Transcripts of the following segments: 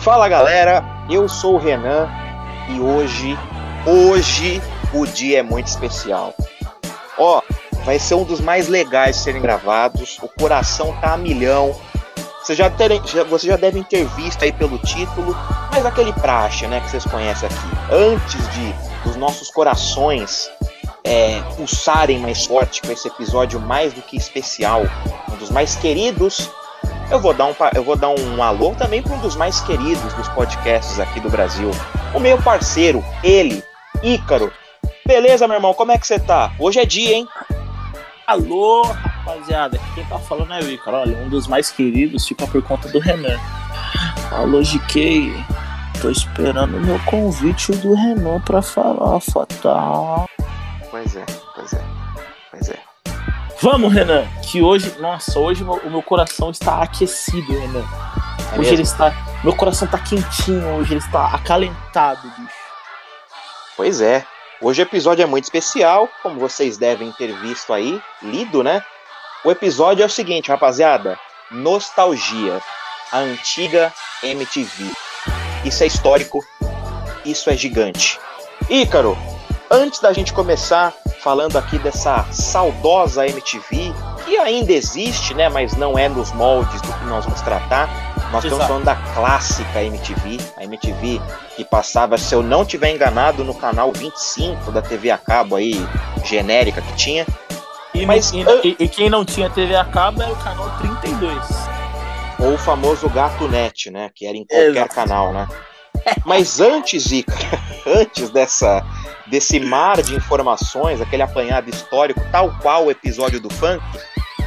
Fala galera, eu sou o Renan e hoje, hoje o dia é muito especial. Ó, vai ser um dos mais legais serem gravados, o coração tá a milhão. Você já, já, já devem ter visto aí pelo título, mas aquele praxe, né, que vocês conhecem aqui. Antes de os nossos corações é, pulsarem mais forte com esse episódio mais do que especial, um dos mais queridos eu vou dar um, eu vou dar um alô também para um dos mais queridos dos podcasts aqui do Brasil. O meu parceiro, ele, Ícaro. Beleza, meu irmão? Como é que você tá? Hoje é dia, hein? Alô, rapaziada. Quem tá falando é o Ícaro. Olha, um dos mais queridos fica por conta do Renan. Alô, GK. Tô esperando o meu convite do Renan pra falar, fatal. Pois é, pois é, pois é. Vamos, Renan, que hoje, nossa, hoje o meu coração está aquecido, Renan. É hoje mesmo? ele está, meu coração está quentinho, hoje ele está acalentado, bicho. Pois é. Hoje o episódio é muito especial, como vocês devem ter visto aí, lido, né? O episódio é o seguinte, rapaziada: Nostalgia, a antiga MTV. Isso é histórico, isso é gigante. Ícaro, antes da gente começar, falando aqui dessa saudosa MTV, que ainda existe, né, mas não é nos moldes do que nós vamos tratar. Nós Exato. estamos falando da clássica MTV, a MTV que passava, se eu não tiver enganado, no canal 25 da TV a cabo aí, genérica que tinha. E, mas, e, e, e quem não tinha TV a cabo era o canal 32. Ou o famoso Gato Net, né, que era em qualquer Exato. canal, né? Mas antes, Ica, antes dessa desse mar de informações, aquele apanhado histórico, tal qual o episódio do funk,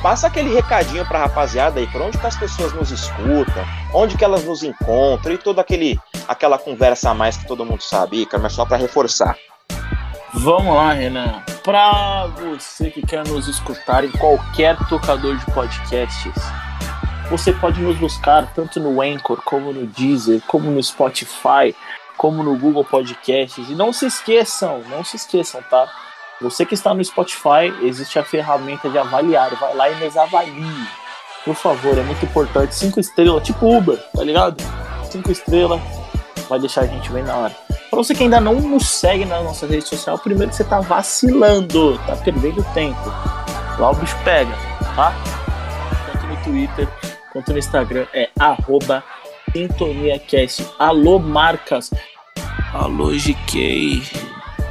passa aquele recadinho pra rapaziada aí, pra onde que as pessoas nos escutam, onde que elas nos encontram e toda aquele, aquela conversa a mais que todo mundo sabe, cara, mas só para reforçar. Vamos lá, Renan. Pra você que quer nos escutar em qualquer tocador de podcasts, você pode nos buscar tanto no Anchor, como no Deezer, como no Spotify, como no Google Podcasts. E não se esqueçam, não se esqueçam, tá? Você que está no Spotify, existe a ferramenta de avaliar. Vai lá e nos avalie. Por favor, é muito importante. Cinco estrelas, tipo Uber, tá ligado? Cinco estrelas, vai deixar a gente bem na hora. Pra você que ainda não nos segue na nossa rede social, primeiro que você tá vacilando, tá perdendo tempo. Lá o bicho pega, tá? Tanto no Twitter quanto no Instagram é arroba SintoniaCast. Alô, marcas. Alô, GK.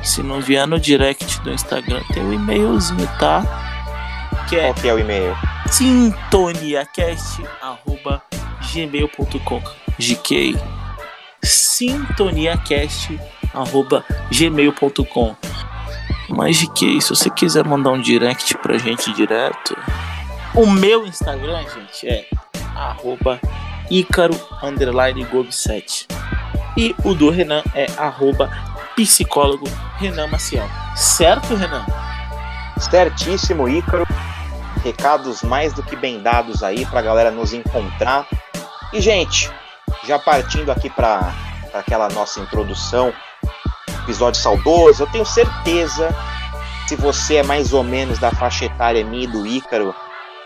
Se não vier no direct do Instagram, tem um e-mailzinho, tá? Que é Qual que é o e-mail? sintoniacast.gmail.com GK sintoniacast.gmail.com Mas GK, se você quiser mandar um direct pra gente direto, o meu Instagram, gente, é arroba Ícaro underline 7 e o do Renan é arroba psicólogo Renan Maciel. Certo, Renan? Certíssimo, Ícaro. Recados mais do que bem dados aí pra galera nos encontrar. E, gente, já partindo aqui para aquela nossa introdução, episódio saudoso, eu tenho certeza, se você é mais ou menos da faixa etária minha do Ícaro,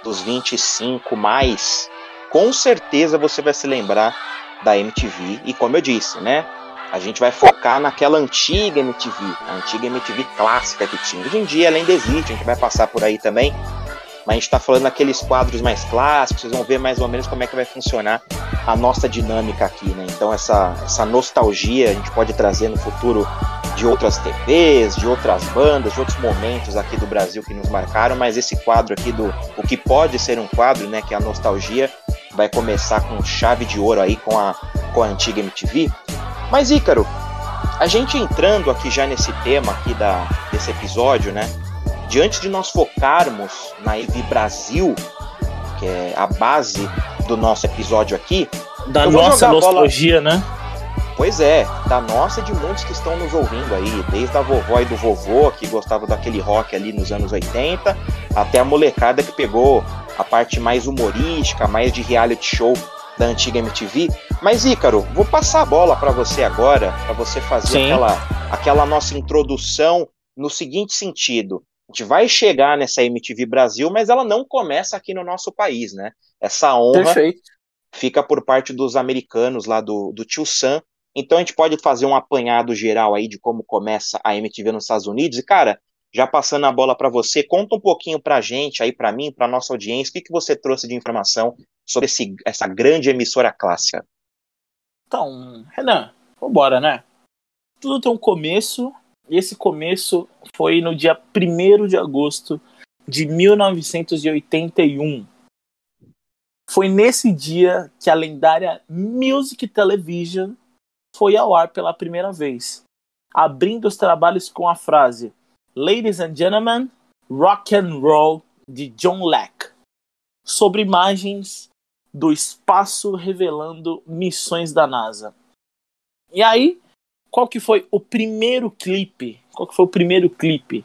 dos 25 mais, com certeza você vai se lembrar da MTV. E como eu disse, né? A gente vai focar naquela antiga MTV, a antiga MTV clássica que tinha. Hoje em dia ela ainda existe, a gente vai passar por aí também. Mas a gente está falando daqueles quadros mais clássicos, vocês vão ver mais ou menos como é que vai funcionar a nossa dinâmica aqui, né? Então essa, essa nostalgia a gente pode trazer no futuro de outras TVs, de outras bandas, de outros momentos aqui do Brasil que nos marcaram, mas esse quadro aqui do o que pode ser um quadro, né, que é a nostalgia, vai começar com chave de ouro aí com a, com a antiga MTV. Mas Ícaro, a gente entrando aqui já nesse tema aqui da, desse episódio, né? Diante de nós focarmos na EV Brasil, que é a base do nosso episódio aqui. Da nossa nostalgia, bola... né? Pois é, da nossa e de muitos que estão nos ouvindo aí, desde a vovó e do vovô que gostava daquele rock ali nos anos 80, até a molecada que pegou a parte mais humorística, mais de reality show da antiga MTV. Mas Ícaro, vou passar a bola para você agora, para você fazer aquela, aquela nossa introdução no seguinte sentido. A gente vai chegar nessa MTV Brasil, mas ela não começa aqui no nosso país, né? Essa honra, Perfeito. fica por parte dos americanos lá do, do Tio Sam. Então a gente pode fazer um apanhado geral aí de como começa a MTV nos Estados Unidos. E, cara, já passando a bola para você, conta um pouquinho pra gente aí, para mim, pra nossa audiência, o que, que você trouxe de informação sobre esse, essa grande emissora clássica. Então, Renan, vambora, né? Tudo tem um começo, e esse começo foi no dia 1 de agosto de 1981. Foi nesse dia que a lendária Music Television foi ao ar pela primeira vez, abrindo os trabalhos com a frase Ladies and Gentlemen, Rock and Roll de John Lack, sobre imagens do espaço revelando missões da NASA. E aí, qual que foi o primeiro clipe? Qual que foi o primeiro clipe?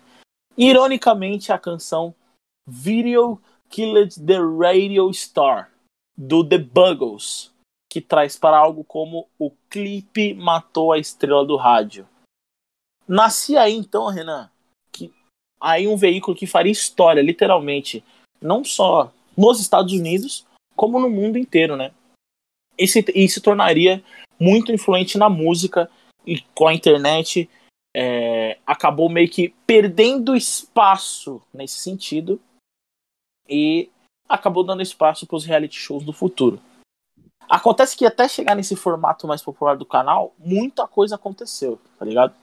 Ironicamente, a canção Video Killed the Radio Star do The Buggles, que traz para algo como o clipe matou a estrela do rádio. Nascia aí então, Renan, aí um veículo que faria história, literalmente, não só nos Estados Unidos, como no mundo inteiro, né? E se, e se tornaria muito influente na música e com a internet é, acabou meio que perdendo espaço nesse sentido e acabou dando espaço para os reality shows do futuro. Acontece que até chegar nesse formato mais popular do canal, muita coisa aconteceu, tá ligado?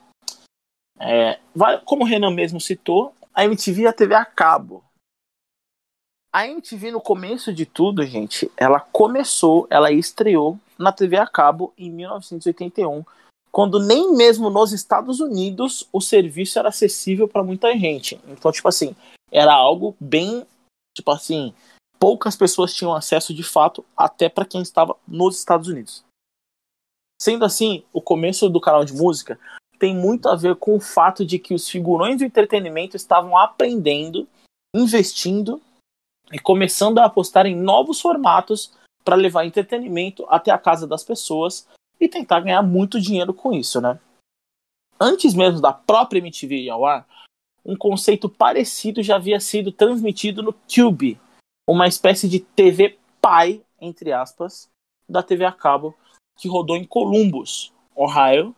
É, como o Renan mesmo citou, a MTV e a TV a cabo a MTV, no começo de tudo, gente, ela começou, ela estreou na TV a cabo em 1981, quando nem mesmo nos Estados Unidos o serviço era acessível para muita gente. Então, tipo assim, era algo bem, tipo assim, poucas pessoas tinham acesso de fato, até para quem estava nos Estados Unidos. Sendo assim, o começo do canal de música tem muito a ver com o fato de que os figurões do entretenimento estavam aprendendo, investindo e começando a apostar em novos formatos para levar entretenimento até a casa das pessoas e tentar ganhar muito dinheiro com isso, né? Antes mesmo da própria MTV ir ao ar, um conceito parecido já havia sido transmitido no Tube, uma espécie de TV pai, entre aspas, da TV a cabo, que rodou em Columbus, Ohio,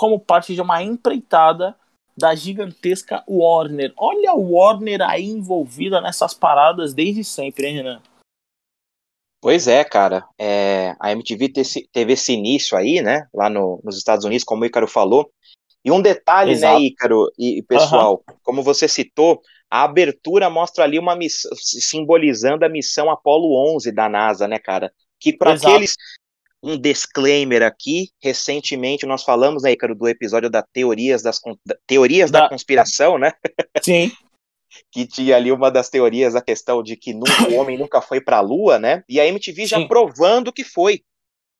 como parte de uma empreitada da gigantesca Warner. Olha a Warner aí envolvida nessas paradas desde sempre, hein, Renan? Pois é, cara. É, a MTV teve esse início aí, né? Lá no, nos Estados Unidos, como o Ícaro falou. E um detalhe, né, Exato. né, Ícaro e, pessoal, uhum. como você citou, a abertura mostra ali uma missão, simbolizando a missão Apollo 11 da NASA, né, cara? Que para aqueles um disclaimer aqui. Recentemente nós falamos, né, Ícaro, do episódio da teorias, das, da, teorias da... da conspiração, né? Sim. que tinha ali uma das teorias a questão de que nunca, o homem nunca foi para a Lua, né? E a MTV já Sim. provando que foi.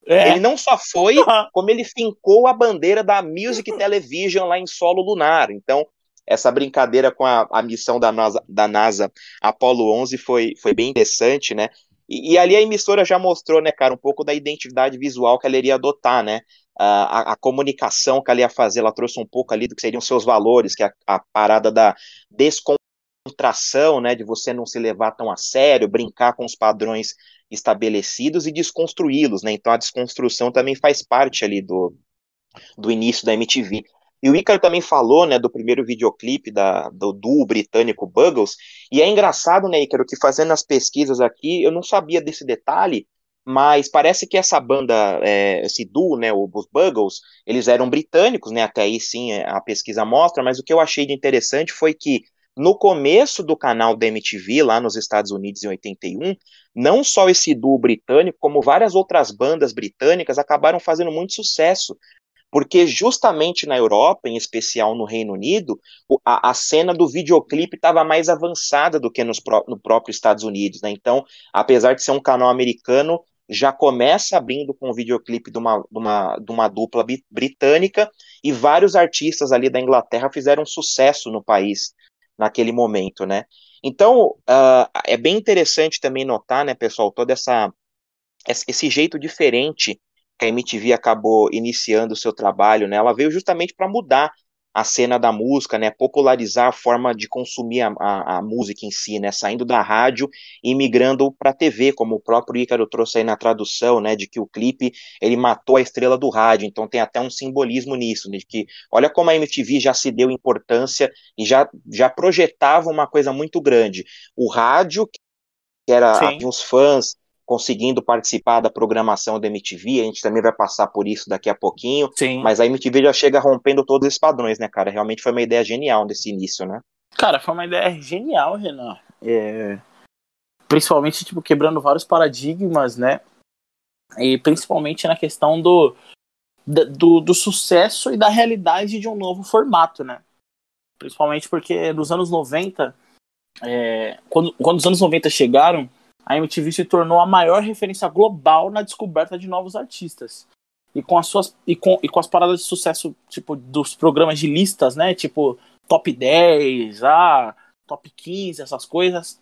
É. Ele não só foi, como ele fincou a bandeira da Music Television lá em solo lunar. Então, essa brincadeira com a, a missão da NASA, da NASA Apollo 11 foi, foi bem interessante, né? E, e, ali a emissora já mostrou, né, cara, um pouco da identidade visual que ela iria adotar, né? A, a, comunicação que ela ia fazer, ela trouxe um pouco ali do que seriam seus valores, que é a, a parada da descontração, né, de você não se levar tão a sério, brincar com os padrões estabelecidos e desconstruí-los, né? Então a desconstrução também faz parte ali do, do início da MTV. E o Ícaro também falou, né, do primeiro videoclipe da, do duo britânico Buggles, e é engraçado, né, Ícaro, que fazendo as pesquisas aqui, eu não sabia desse detalhe, mas parece que essa banda, é, esse duo, né, os Buggles, eles eram britânicos, né, até aí sim é, a pesquisa mostra, mas o que eu achei de interessante foi que no começo do canal da MTV, lá nos Estados Unidos em 81, não só esse duo britânico, como várias outras bandas britânicas acabaram fazendo muito sucesso porque justamente na Europa, em especial no Reino Unido, a, a cena do videoclipe estava mais avançada do que nos, no próprio Estados Unidos, né? Então, apesar de ser um canal americano, já começa abrindo com o videoclipe de uma, de uma, de uma dupla britânica, e vários artistas ali da Inglaterra fizeram sucesso no país naquele momento, né? Então, uh, é bem interessante também notar, né, pessoal, toda essa esse jeito diferente que a MTV acabou iniciando o seu trabalho, né? Ela veio justamente para mudar a cena da música, né, popularizar a forma de consumir a, a, a música em si, né, saindo da rádio e migrando para a TV, como o próprio Ícaro trouxe aí na tradução, né, de que o clipe ele matou a estrela do rádio, então tem até um simbolismo nisso, né, de que olha como a MTV já se deu importância e já, já projetava uma coisa muito grande, o rádio que era os fãs conseguindo participar da programação da MTV, a gente também vai passar por isso daqui a pouquinho, Sim. mas a MTV já chega rompendo todos esses padrões, né, cara? Realmente foi uma ideia genial desse início, né? Cara, foi uma ideia genial, Renan. É... Principalmente, tipo, quebrando vários paradigmas, né? E principalmente na questão do, do, do sucesso e da realidade de um novo formato, né? Principalmente porque nos anos 90, é... quando, quando os anos 90 chegaram, a MTV se tornou a maior referência global na descoberta de novos artistas. E com as suas e com, e com as paradas de sucesso, tipo, dos programas de listas, né? Tipo, top 10, ah, top 15, essas coisas.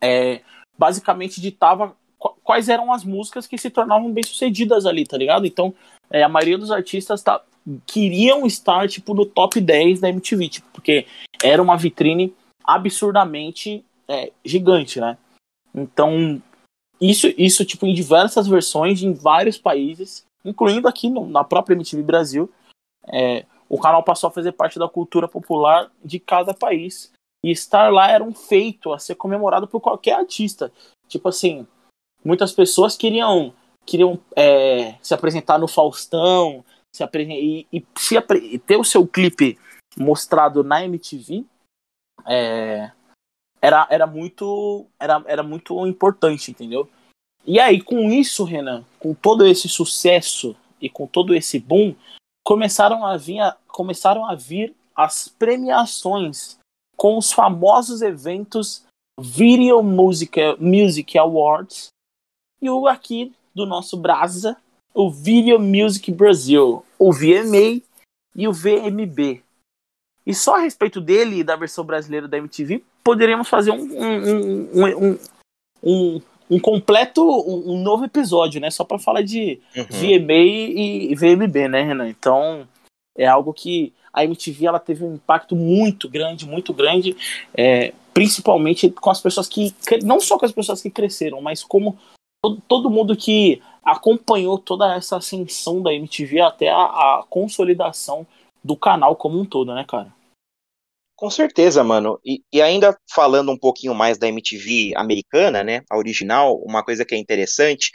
É, basicamente ditava quais eram as músicas que se tornavam bem sucedidas ali, tá ligado? Então, é, a maioria dos artistas tá, queriam estar, tipo, no top 10 da MTV, tipo, porque era uma vitrine absurdamente é, gigante, né? Então, isso, isso tipo, em diversas versões, em vários países, incluindo aqui no, na própria MTV Brasil, é, o canal passou a fazer parte da cultura popular de cada país. E estar lá era um feito a ser comemorado por qualquer artista. Tipo assim, muitas pessoas queriam queriam é, se apresentar no Faustão se e, e, se, ter o seu clipe mostrado na MTV é, era, era muito era, era muito importante, entendeu? E aí, com isso, Renan, com todo esse sucesso e com todo esse boom, começaram a vir, começaram a vir as premiações com os famosos eventos Video Music, Music Awards e o aqui do nosso Brasa, o Video Music Brasil, o VMA e o VMB. E só a respeito dele e da versão brasileira da MTV, poderíamos fazer um, um, um, um, completo, um, novo episódio, né? Só para falar de uhum. VMA e VMB, né, Renan? Então, é algo que a MTV ela teve um impacto muito grande, muito grande, é, principalmente com as pessoas que. Não só com as pessoas que cresceram, mas como todo, todo mundo que acompanhou toda essa ascensão da MTV até a, a consolidação do canal como um todo, né, cara? Com certeza, mano. E, e, ainda falando um pouquinho mais da MTV americana, né, a original, uma coisa que é interessante,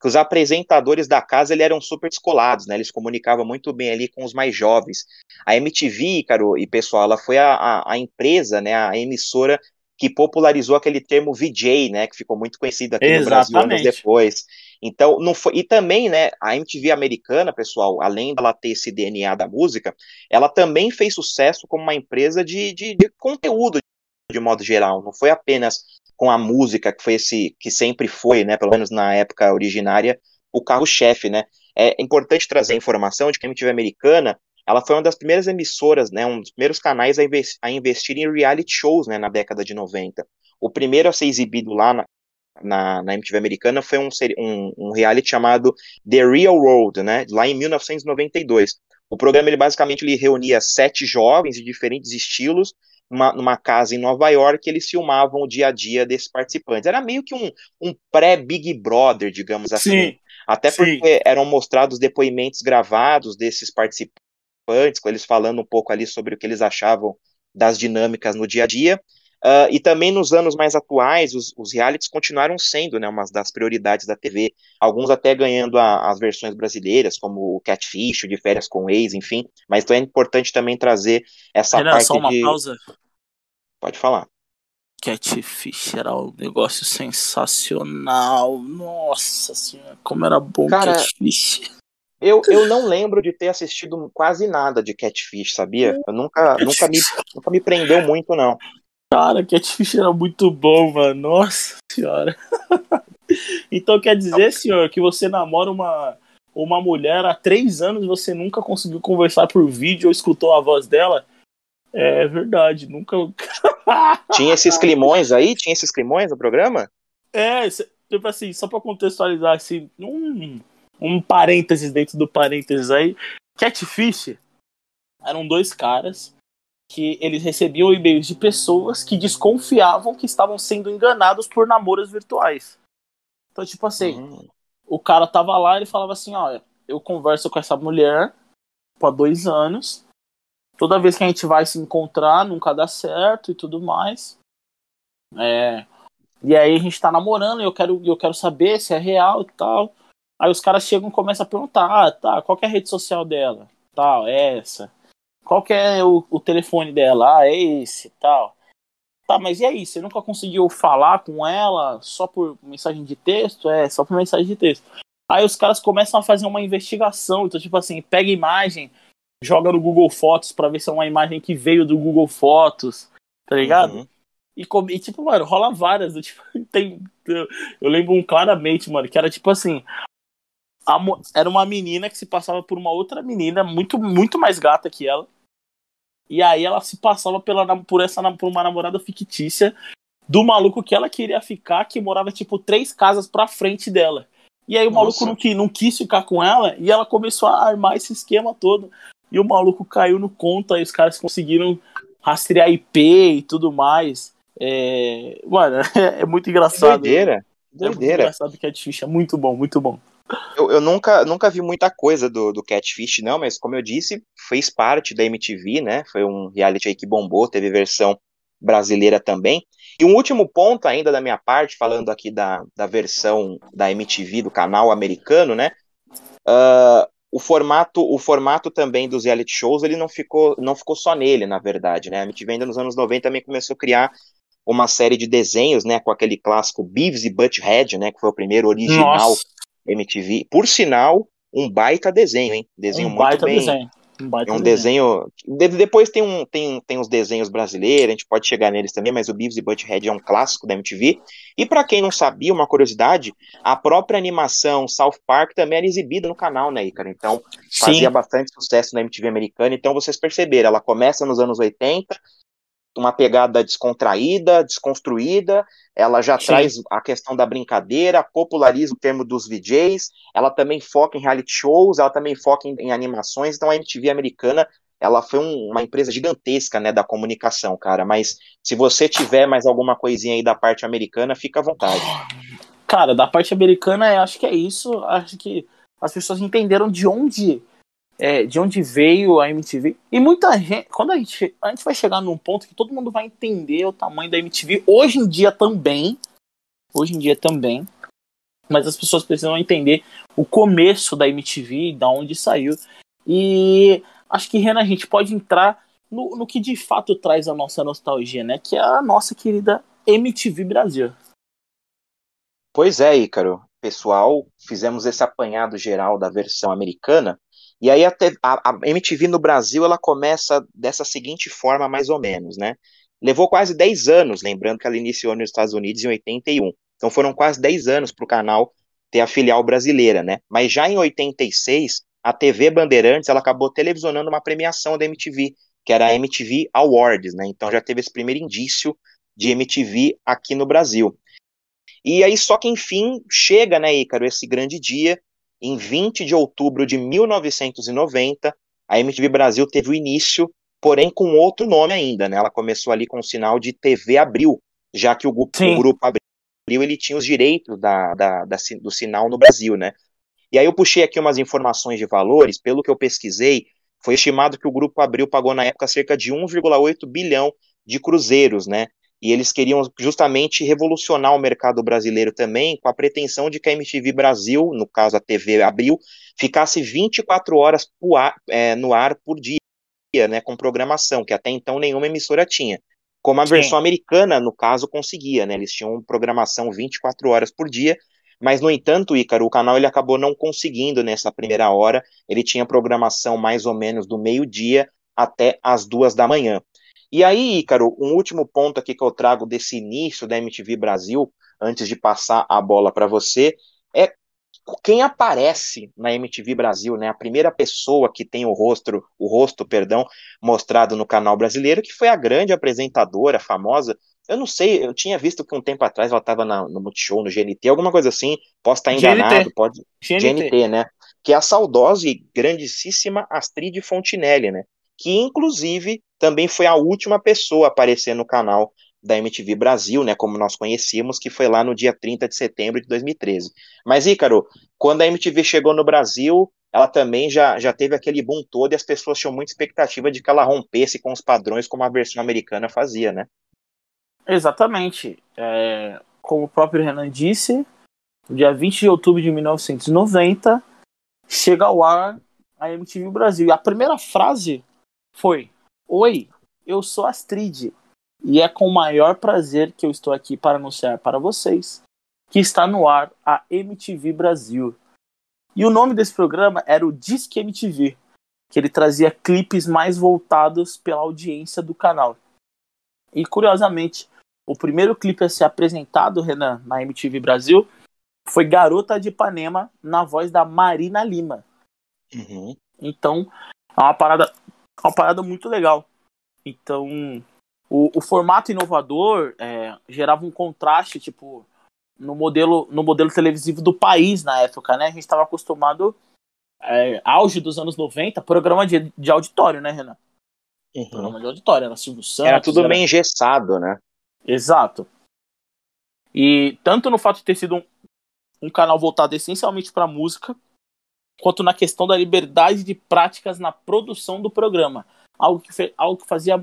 que os apresentadores da casa ele eram super descolados, né, eles comunicavam muito bem ali com os mais jovens. A MTV, caro e pessoal, ela foi a, a, a empresa, né, a emissora que popularizou aquele termo VJ, né, que ficou muito conhecido aqui Exatamente. no Brasil anos depois. Então, não foi. E também, né, a MTV americana, pessoal, além dela ter esse DNA da música, ela também fez sucesso como uma empresa de, de, de conteúdo, de modo geral. Não foi apenas com a música, que foi esse, que sempre foi, né, pelo menos na época originária, o carro-chefe, né. É importante trazer a informação de que a MTV americana ela foi uma das primeiras emissoras, né, um dos primeiros canais a, investi a investir em reality shows né, na década de 90. O primeiro a ser exibido lá na, na, na MTV americana foi um, um, um, reality chamado The Real World, né, lá em 1992. O programa ele basicamente ele reunia sete jovens de diferentes estilos uma, numa casa em Nova York, eles filmavam o dia a dia desses participantes. Era meio que um, um pré-Big Brother, digamos assim. Sim, Até porque sim. eram mostrados depoimentos gravados desses participantes, com eles falando um pouco ali sobre o que eles achavam das dinâmicas no dia a dia. Uh, e também nos anos mais atuais, os, os, realities continuaram sendo né, uma das prioridades da TV, alguns até ganhando a, as versões brasileiras, como o Catfish, o de Férias com Ex, enfim. Mas então é importante também trazer essa Renan, parte só uma de... pausa. Pode falar. Catfish era um negócio sensacional. Nossa senhora, como era bom Cara, Catfish. Eu, eu não lembro de ter assistido quase nada de Catfish, sabia? Eu nunca, nunca, me, nunca me prendeu muito, não. Cara, Catfish era muito bom, mano. Nossa senhora. então quer dizer, senhor, que você namora uma, uma mulher há três anos e você nunca conseguiu conversar por vídeo ou escutou a voz dela? É verdade, nunca. Tinha esses climões aí? Tinha esses climões no programa? É, tipo assim, só pra contextualizar, assim, um, um parênteses dentro do parênteses aí. Catfish eram dois caras que eles recebiam e-mails de pessoas que desconfiavam que estavam sendo enganados por namoros virtuais. Então, tipo assim, uhum. o cara tava lá e ele falava assim, ó, eu converso com essa mulher há dois anos, toda vez que a gente vai se encontrar, nunca dá certo e tudo mais. É, e aí a gente tá namorando e eu quero, eu quero saber se é real e tal. Aí os caras chegam e começam a perguntar, ah, tá, qual é a rede social dela? Tal, é essa. Qual que é o, o telefone dela? Ah, é esse, tal. Tá, mas e aí? Você nunca conseguiu falar com ela só por mensagem de texto? É, só por mensagem de texto. Aí os caras começam a fazer uma investigação. Então, tipo assim, pega imagem, joga no Google Fotos para ver se é uma imagem que veio do Google Fotos, tá ligado? Uhum. E, e, tipo, mano, rola várias. Tipo, tem, eu, eu lembro um claramente, mano, que era tipo assim: a, era uma menina que se passava por uma outra menina muito, muito mais gata que ela. E aí ela se passava pela, por essa por uma namorada fictícia do maluco que ela queria ficar, que morava tipo três casas pra frente dela. E aí o Nossa. maluco não, não quis ficar com ela e ela começou a armar esse esquema todo. E o maluco caiu no conto, aí os caras conseguiram rastrear IP e tudo mais. É... Mano, é muito engraçado. Doideira. Doideira. É muito engraçado que é difícil, é muito bom, muito bom. Eu, eu, nunca, nunca vi muita coisa do, do Catfish, não, mas como eu disse, fez parte da MTV, né? Foi um reality aí que bombou, teve versão brasileira também. E um último ponto ainda da minha parte, falando aqui da, da versão da MTV, do canal americano, né? Uh, o formato, o formato também dos reality shows, ele não ficou, não ficou só nele, na verdade, né? A MTV ainda nos anos 90 também começou a criar uma série de desenhos, né, com aquele clássico Beavis e Butthead, né, que foi o primeiro original Nossa. MTV. Por sinal, um baita desenho, hein? Desenho um muito baita bem. Desenho. Um baita é um desenho. desenho. depois tem, um, tem, tem os desenhos brasileiros, a gente pode chegar neles também, mas o Beavis e Butthead é um clássico da MTV. E para quem não sabia, uma curiosidade, a própria animação South Park também era exibida no canal, né, Ícaro? Então fazia Sim. bastante sucesso na MTV americana. Então vocês perceberam, ela começa nos anos 80, uma pegada descontraída, desconstruída, ela já Sim. traz a questão da brincadeira, populariza o termo dos VJs, ela também foca em reality shows, ela também foca em, em animações, então a MTV americana, ela foi um, uma empresa gigantesca, né, da comunicação, cara, mas se você tiver mais alguma coisinha aí da parte americana, fica à vontade. Cara, da parte americana, acho que é isso, acho que as pessoas entenderam de onde é, de onde veio a MTV. E muita gente, quando a gente, a gente vai chegar num ponto que todo mundo vai entender o tamanho da MTV, hoje em dia também, hoje em dia também, mas as pessoas precisam entender o começo da MTV, da onde saiu. E acho que, Renan, a gente pode entrar no, no que de fato traz a nossa nostalgia, né? Que é a nossa querida MTV Brasil. Pois é, Ícaro. Pessoal, fizemos esse apanhado geral da versão americana e aí a, a, a, MTV no Brasil ela começa dessa seguinte forma, mais ou menos, né? Levou quase 10 anos, lembrando que ela iniciou nos Estados Unidos em 81. Então foram quase 10 anos para o canal ter a filial brasileira, né? Mas já em 86, a TV Bandeirantes ela acabou televisionando uma premiação da MTV, que era a MTV Awards, né? Então já teve esse primeiro indício de MTV aqui no Brasil. E aí só que enfim chega, né, Ícaro, esse grande dia em 20 de outubro de 1990, a MTV Brasil teve o início, porém com outro nome ainda, né? Ela começou ali com o sinal de TV Abril, já que o grupo, o grupo Abril ele tinha os direitos da, da, da, do sinal no Brasil, né? E aí eu puxei aqui umas informações de valores, pelo que eu pesquisei, foi estimado que o Grupo Abril pagou na época cerca de 1,8 bilhão de cruzeiros, né? E eles queriam justamente revolucionar o mercado brasileiro também, com a pretensão de que a MTV Brasil, no caso a TV Abril, ficasse 24 horas é, no ar por dia, né, com programação, que até então nenhuma emissora tinha. Como a Sim. versão americana, no caso, conseguia, né, eles tinham programação 24 horas por dia, mas, no entanto, Ícaro, o canal ele acabou não conseguindo nessa primeira hora, ele tinha programação mais ou menos do meio-dia até as duas da manhã. E aí, Ícaro, um último ponto aqui que eu trago desse início da MTV Brasil, antes de passar a bola para você, é quem aparece na MTV Brasil, né? A primeira pessoa que tem o rosto, o rosto, perdão, mostrado no canal brasileiro, que foi a grande apresentadora famosa. Eu não sei, eu tinha visto que um tempo atrás ela estava no Multishow, no GNT, alguma coisa assim. Posso estar enganado, GNT. pode. GNT. GNT, né? Que é a saudosa e grandíssima Astrid Fontinelli, né? que inclusive também foi a última pessoa a aparecer no canal da MTV Brasil, né, como nós conhecíamos, que foi lá no dia 30 de setembro de 2013. Mas, Ícaro, quando a MTV chegou no Brasil, ela também já, já teve aquele boom todo e as pessoas tinham muita expectativa de que ela rompesse com os padrões como a versão americana fazia, né? Exatamente. É, como o próprio Renan disse, no dia 20 de outubro de 1990, chega ao ar a MTV Brasil. E a primeira frase foi: Oi, eu sou Astrid e é com o maior prazer que eu estou aqui para anunciar para vocês que está no ar a MTV Brasil. E o nome desse programa era o Disque MTV, que ele trazia clipes mais voltados pela audiência do canal. E curiosamente, o primeiro clipe a ser apresentado, Renan, na MTV Brasil, foi Garota de Ipanema, na voz da Marina Lima. Uhum. Então, é uma parada, é uma parada muito legal. Então, o, o formato inovador é, gerava um contraste, tipo, no modelo, no modelo televisivo do país na época, né? A gente estava acostumado, é, auge dos anos 90, programa de, de auditório, né, Renan? Uhum. Programa de auditório, era Silvio Santos. Era tudo era... meio engessado, né? Exato. E tanto no fato de ter sido um, um canal voltado essencialmente para música, quanto na questão da liberdade de práticas na produção do programa. Algo que, algo que fazia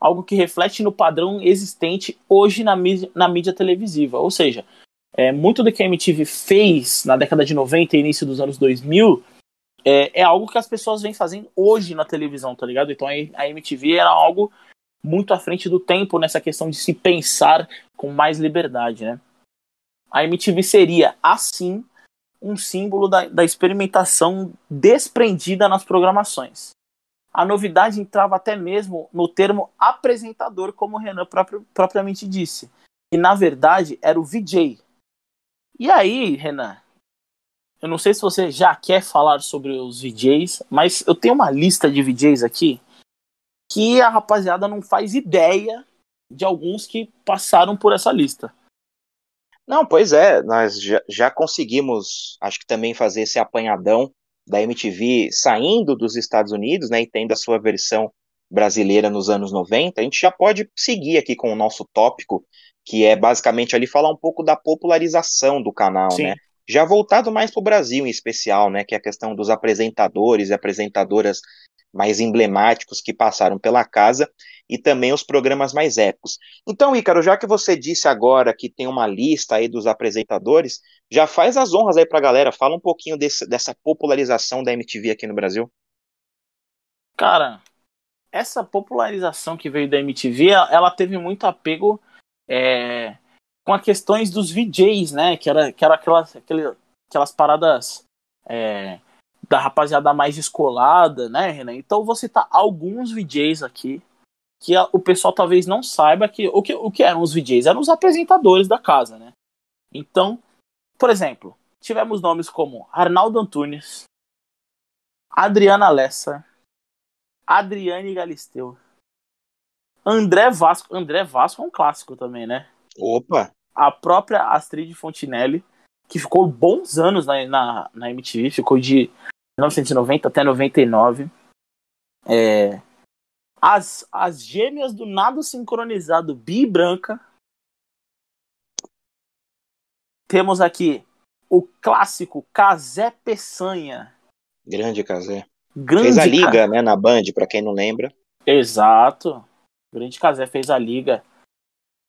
algo que reflete no padrão existente hoje na mídia, na mídia televisiva. Ou seja, é, muito do que a MTV fez na década de 90 e início dos anos 2000 é, é algo que as pessoas vêm fazendo hoje na televisão, tá ligado? Então a MTV era algo muito à frente do tempo nessa questão de se pensar com mais liberdade, né? A MTV seria, assim, um símbolo da, da experimentação desprendida nas programações a novidade entrava até mesmo no termo apresentador, como o Renan próprio, propriamente disse. E na verdade era o VJ. E aí, Renan, eu não sei se você já quer falar sobre os VJs, mas eu tenho uma lista de VJs aqui que a rapaziada não faz ideia de alguns que passaram por essa lista. Não, pois é, nós já, já conseguimos, acho que também fazer esse apanhadão da MTV saindo dos Estados Unidos, né, e tendo a sua versão brasileira nos anos 90, a gente já pode seguir aqui com o nosso tópico, que é basicamente ali falar um pouco da popularização do canal, Sim. né? Já voltado mais para o Brasil em especial, né? Que é a questão dos apresentadores e apresentadoras mais emblemáticos que passaram pela casa e também os programas mais épicos. Então, Ícaro, já que você disse agora que tem uma lista aí dos apresentadores, já faz as honras aí pra galera, fala um pouquinho desse, dessa popularização da MTV aqui no Brasil. Cara, essa popularização que veio da MTV, ela teve muito apego é, com as questões dos VJs, né? Que era, que era aquelas, aquelas, aquelas paradas é, da rapaziada mais descolada, né, Renan? Então vou citar alguns VJs aqui que a, o pessoal talvez não saiba que o, que o que eram os VJs, eram os apresentadores da casa, né? Então, por exemplo, tivemos nomes como Arnaldo Antunes, Adriana Lessa, Adriane Galisteu, André Vasco. André Vasco é um clássico também, né? Opa! A própria Astrid Fontinelli, que ficou bons anos na, na, na MTV, ficou de 1990 até 99. É, as, as gêmeas do nado sincronizado Bi Branca. Temos aqui o clássico Casé Peçanha. Grande Casé. Grande fez a liga, né, na Band, para quem não lembra. Exato. Grande Casé fez a liga.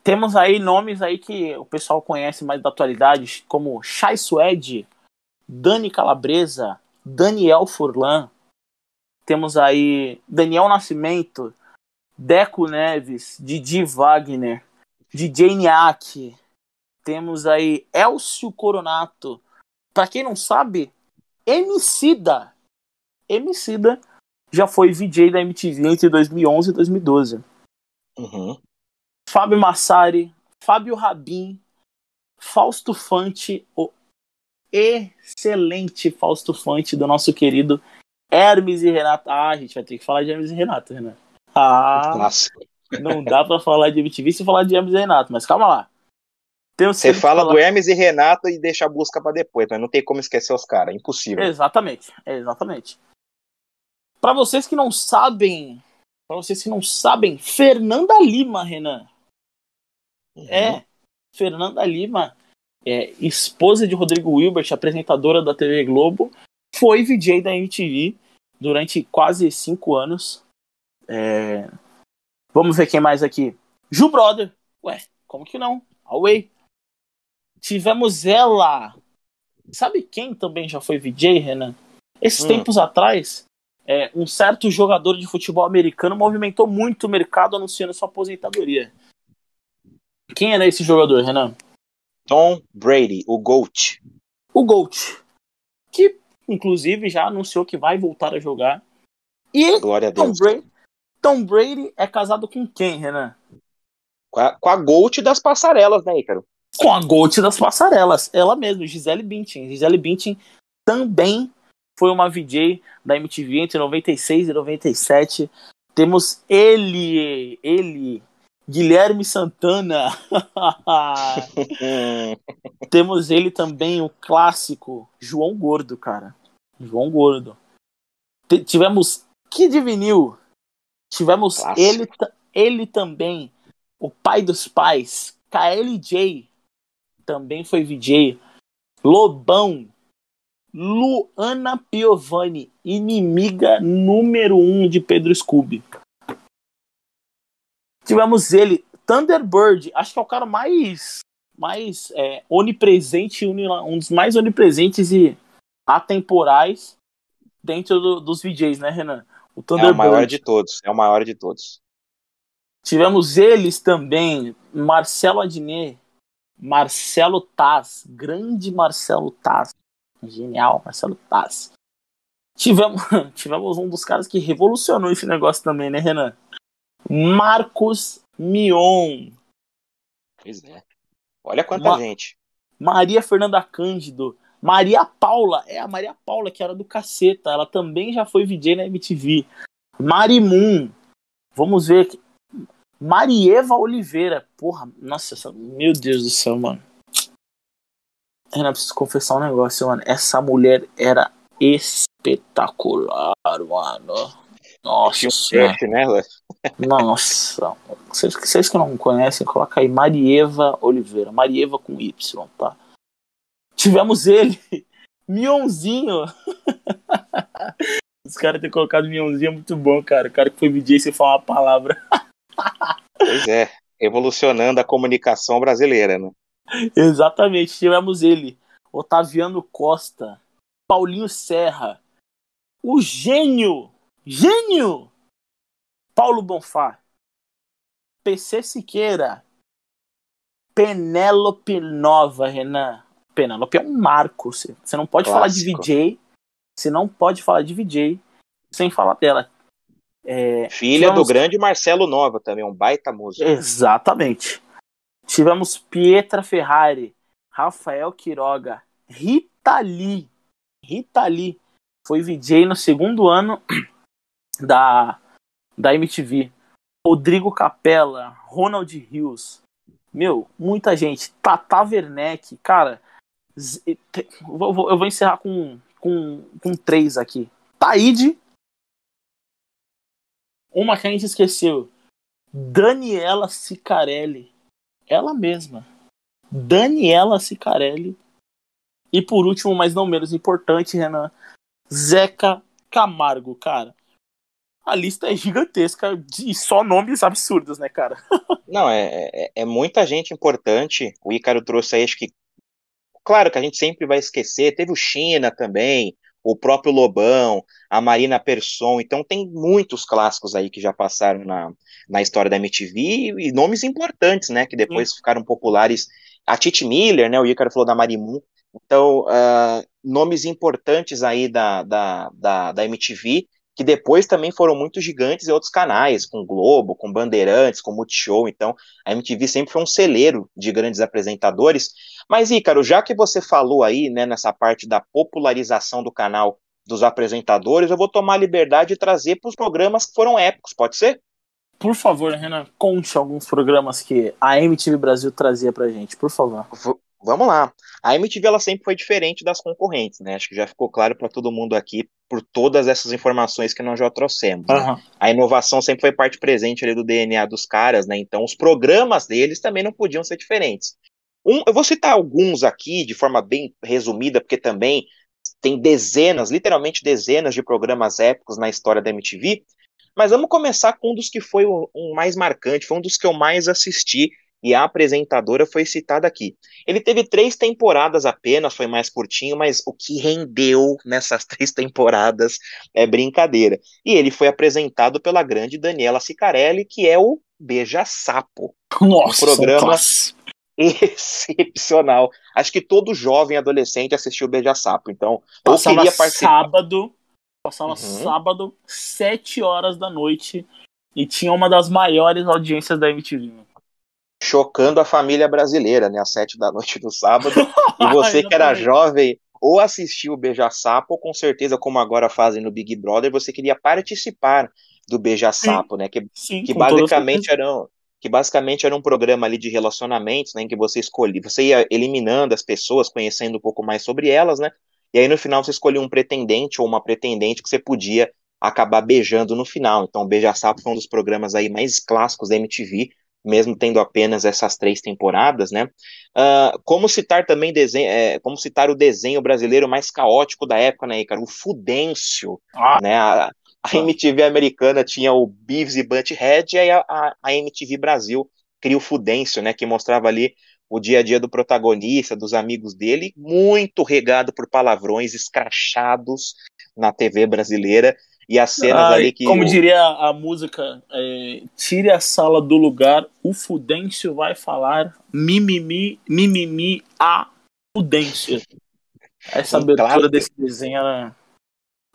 Temos aí nomes aí que o pessoal conhece mais da atualidade, como Chai Suede, Dani Calabresa, Daniel Furlan, temos aí Daniel Nascimento, Deco Neves, Didi Wagner, DJ Niak, temos aí Elcio Coronato. Para quem não sabe, Emicida. Emicida já foi VJ da MTV entre 2011 e 2012. Uhum. Fábio Massari, Fábio Rabin, Fausto Fante, o excelente Fausto Fante do nosso querido Hermes e Renato. Ah, a gente vai ter que falar de Hermes e Renato, Renato. Ah, Nossa. não dá pra falar de MTV sem falar de Hermes e Renato, mas calma lá. Você fala falar... do Hermes e Renato e deixa a busca para depois, mas não tem como esquecer os caras, impossível. Exatamente, exatamente. Para vocês que não sabem, para vocês que não sabem, Fernanda Lima, Renan. Uhum. É, Fernanda Lima, é, esposa de Rodrigo Wilbert, apresentadora da TV Globo, foi VJ da MTV durante quase cinco anos. É... Vamos ver quem mais aqui. Ju Brother. Ué, como que não? Away. Tivemos ela. Sabe quem também já foi VJ, Renan? Esses hum. tempos atrás, é, um certo jogador de futebol americano movimentou muito o mercado anunciando sua aposentadoria. Quem era esse jogador, Renan? Tom Brady, o GOAT. O GOAT. Que, inclusive, já anunciou que vai voltar a jogar. E Glória a Tom Deus. Brady, Tom Brady é casado com quem, Renan? Com a, com a GOAT das passarelas, né, Ícaro? Com a GOAT das passarelas. Ela mesma, Gisele Bündchen. Gisele Bündchen também foi uma VJ da MTV entre 96 e 97. Temos ele, ele, Guilherme Santana. Temos ele também, o clássico João Gordo, cara. João Gordo. T tivemos Kid Vinil. Tivemos ele, ele também, o pai dos pais, KLJ. Também foi VJ. Lobão. Luana Piovani, inimiga número um de Pedro Scooby. Tivemos ele, Thunderbird, acho que é o cara mais, mais é, onipresente, um dos mais onipresentes e atemporais dentro do, dos VJs, né, Renan? O Thunderbird. É o maior de todos, é o maior de todos. Tivemos eles também, Marcelo Adnet, Marcelo Taz, grande Marcelo Taz, genial, Marcelo Taz. Tivemos, tivemos um dos caras que revolucionou esse negócio também, né, Renan? Marcos Mion. Pois é. Olha quanta Ma gente. Maria Fernanda Cândido. Maria Paula. É a Maria Paula, que era do caceta. Ela também já foi VJ na MTV. Marimun. Vamos ver aqui. Marieva Oliveira. Porra, nossa, essa... meu Deus do céu, mano. Renan, preciso confessar um negócio, mano. Essa mulher era espetacular, mano. Nossa. Um nela. Nossa. Vocês, vocês que não conhecem, coloca aí Marieva Oliveira. Marieva com Y, tá? Tivemos ele, Mionzinho. Os caras terem colocado Mionzinho é muito bom, cara. O cara que foi DJ sem falar uma palavra. pois é, evolucionando a comunicação brasileira, né? Exatamente, tivemos ele, Otaviano Costa, Paulinho Serra, o gênio Gênio! Paulo Bonfá. PC Siqueira. Penélope Nova, Renan. Penélope é um marco. Você não pode falar de VJ. Você não pode falar de VJ sem falar dela. É, Filha tivemos... do grande Marcelo Nova também, um baita músico. Exatamente. Tivemos Pietra Ferrari, Rafael Quiroga, Rita Lee. Rita Lee foi VJ no segundo ano da, da MTV. Rodrigo Capella, Ronald Rios. Meu, muita gente. Tata Werneck, cara. Eu vou, eu vou encerrar com, com, com três aqui. Taíde. Uma que a gente esqueceu. Daniela Sicarelli. Ela mesma. Daniela Sicarelli. E por último, mas não menos importante, Renan. Zeca Camargo, cara a lista é gigantesca e só nomes absurdos, né, cara? Não, é, é, é, muita gente importante. O Ícaro trouxe aí, acho que. Claro que a gente sempre vai esquecer. Teve o China também, o próprio Lobão, a Marina Persson. Então tem muitos clássicos aí que já passaram na, na história da MTV e nomes importantes, né? Que depois Sim. ficaram populares. A Titi Miller, né? O Ícaro falou da Marimun. Então, uh, nomes importantes aí da, da, da, da MTV que depois também foram muito gigantes em outros canais, com Globo, com Bandeirantes, com Multishow. Então, a MTV sempre foi um celeiro de grandes apresentadores. Mas, Ícaro, já que você falou aí, né, nessa parte da popularização do canal dos apresentadores, eu vou tomar a liberdade de trazer para os programas que foram épicos, pode ser? Por favor, Renan, conte alguns programas que a MTV Brasil trazia pra gente, por favor. Vamos lá. A MTV ela sempre foi diferente das concorrentes, né? Acho que já ficou claro para todo mundo aqui por todas essas informações que nós já trouxemos. Uhum. Né? A inovação sempre foi parte presente ali do DNA dos caras, né? Então os programas deles também não podiam ser diferentes. Um, eu vou citar alguns aqui de forma bem resumida, porque também tem dezenas, literalmente dezenas de programas épicos na história da MTV. Mas vamos começar com um dos que foi o um mais marcante, foi um dos que eu mais assisti e a apresentadora foi citada aqui. Ele teve três temporadas apenas, foi mais curtinho, mas o que rendeu nessas três temporadas é brincadeira. E ele foi apresentado pela grande Daniela Sicarelli, que é o Beija Sapo. Nossa, um programa excepcional. Acho que todo jovem adolescente assistiu Beija Sapo. Então, passava eu queria participar. sábado, passava uhum. sábado, sete horas da noite e tinha uma das maiores audiências da MTV chocando a família brasileira, né? Às sete da noite do sábado. e você que era jovem ou assistiu o Beija-Sapo, ou com certeza, como agora fazem no Big Brother, você queria participar do Beija-Sapo, né? Que, Sim, que basicamente era um, que basicamente era um programa ali de relacionamentos, né? Em que você escolhia, você ia eliminando as pessoas, conhecendo um pouco mais sobre elas, né? E aí no final você escolhia um pretendente ou uma pretendente que você podia acabar beijando no final. Então, Beija-Sapo foi um dos programas aí mais clássicos da MTV, mesmo tendo apenas essas três temporadas, né? Uh, como citar também desenho, é, como citar o desenho brasileiro mais caótico da época, né, cara? O Fudêncio, ah. né? A, a, MTV americana tinha o Beavis e Butthead e aí a, a, a MTV Brasil cria o Fudêncio, né? Que mostrava ali o dia a dia do protagonista, dos amigos dele, muito regado por palavrões escrachados na TV brasileira e as cenas ali que. Como diria a música, é, tire a sala do lugar, o Fudêncio vai falar mimimi, mimimi, a Fudêncio. Essa abertura claro desse desenho era,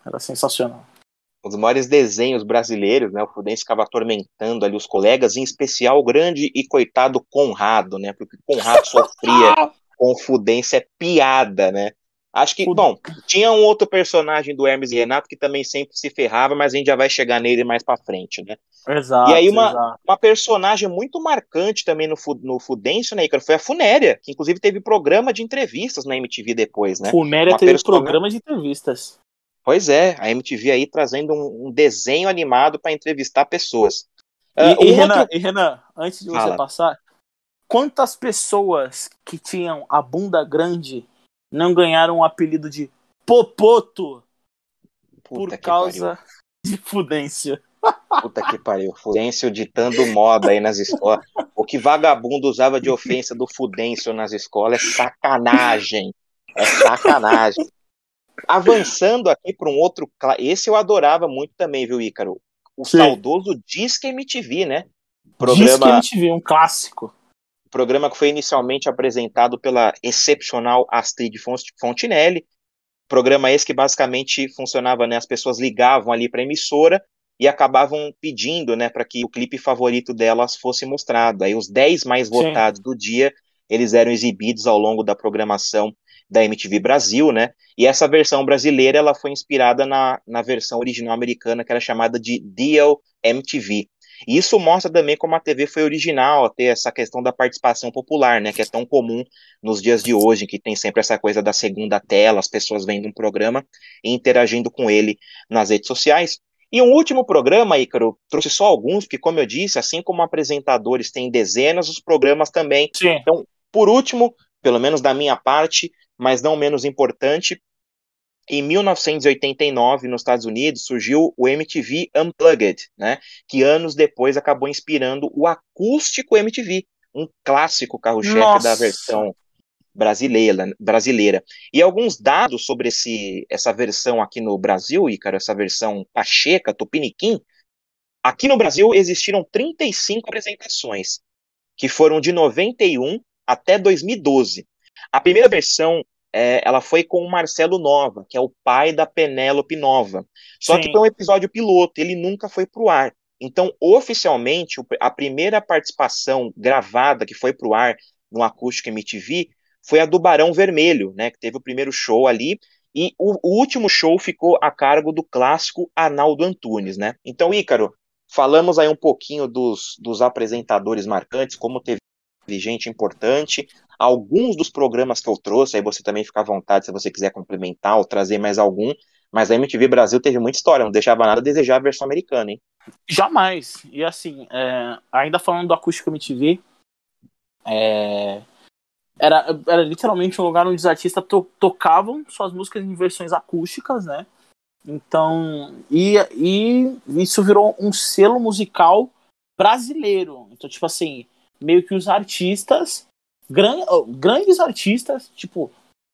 era sensacional. Um dos maiores desenhos brasileiros, né? O Fudêncio ficava atormentando ali os colegas, em especial o grande e coitado Conrado, né? Porque Conrado sofria com o Fudêncio é piada, né? Acho que, bom, tinha um outro personagem do Hermes e Renato que também sempre se ferrava, mas a gente já vai chegar nele mais pra frente, né? Exato. E aí, uma, uma personagem muito marcante também no, no Fudêncio, né, Icaro, foi a Funéria, que inclusive teve programa de entrevistas na MTV depois, né? Funéria uma teve persona... programa de entrevistas. Pois é, a MTV aí trazendo um, um desenho animado para entrevistar pessoas. E, uh, e, Renan, outro... e, Renan, antes de Fala. você passar, quantas pessoas que tinham a bunda grande não ganharam o apelido de Popoto Puta por causa pariu. de Fudêncio. Puta que pariu. Fudêncio ditando moda aí nas escolas. O que vagabundo usava de ofensa do Fudêncio nas escolas é sacanagem. É sacanagem. Avançando aqui para um outro. Esse eu adorava muito também, viu, Ícaro? O Sim. saudoso Disque MTV, né? Programa... Disque MTV, um clássico programa que foi inicialmente apresentado pela excepcional Astrid Fontinelli. Programa esse que basicamente funcionava, né? As pessoas ligavam ali para a emissora e acabavam pedindo, né, para que o clipe favorito delas fosse mostrado. Aí os 10 mais votados Sim. do dia, eles eram exibidos ao longo da programação da MTV Brasil, né? E essa versão brasileira, ela foi inspirada na, na versão original americana, que era chamada de Deal MTV. E isso mostra também como a TV foi original a ter essa questão da participação popular, né, que é tão comum nos dias de hoje, que tem sempre essa coisa da segunda tela, as pessoas vendo um programa e interagindo com ele nas redes sociais. E um último programa, Ícaro, trouxe só alguns, porque, como eu disse, assim como apresentadores têm dezenas, os programas também. Sim. Então, por último, pelo menos da minha parte, mas não menos importante, em 1989, nos Estados Unidos, surgiu o MTV Unplugged, né, que anos depois acabou inspirando o acústico MTV, um clássico carro-chefe da versão brasileira, brasileira. E alguns dados sobre esse, essa versão aqui no Brasil, Ícaro, essa versão Pacheca, Tupiniquim, aqui no Brasil existiram 35 apresentações, que foram de 91 até 2012. A primeira versão é, ela foi com o Marcelo Nova, que é o pai da Penélope Nova. Só Sim. que foi um episódio piloto, ele nunca foi pro ar. Então, oficialmente, a primeira participação gravada que foi pro ar no Acústico MTV foi a do Barão Vermelho, né, que teve o primeiro show ali, e o, o último show ficou a cargo do clássico Arnaldo Antunes, né? Então, Ícaro, falamos aí um pouquinho dos, dos apresentadores marcantes, como teve gente importante, alguns dos programas que eu trouxe, aí você também fica à vontade se você quiser complementar ou trazer mais algum, mas a MTV Brasil teve muita história, não deixava nada a desejar a versão americana, hein? Jamais. E assim, é, ainda falando do acústico MTV, é, era, era literalmente um lugar onde os artistas to, tocavam suas músicas em versões acústicas, né? Então, e, e isso virou um selo musical brasileiro. Então, tipo assim, meio que os artistas, gran, grandes artistas, tipo,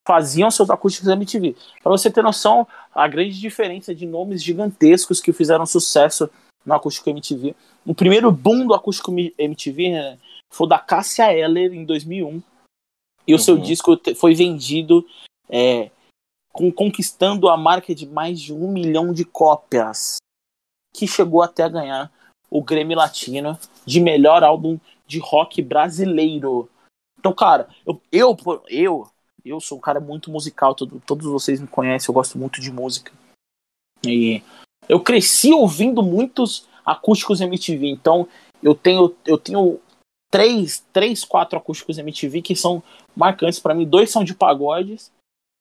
faziam seus acústicos MTV. Para você ter noção, a grande diferença de nomes gigantescos que fizeram sucesso no acústico MTV. O primeiro boom do acústico MTV né, foi da Cássia Eller em 2001. E uhum. o seu uhum. disco foi vendido é, com, conquistando a marca de mais de um milhão de cópias, que chegou até a ganhar o Grammy Latino de melhor álbum de rock brasileiro. Então, cara, eu, eu, eu eu sou um cara muito musical, todo, todos vocês me conhecem, eu gosto muito de música. E eu cresci ouvindo muitos acústicos MTV, então eu tenho eu tenho três, três, quatro acústicos MTV que são marcantes para mim. Dois são de pagodes,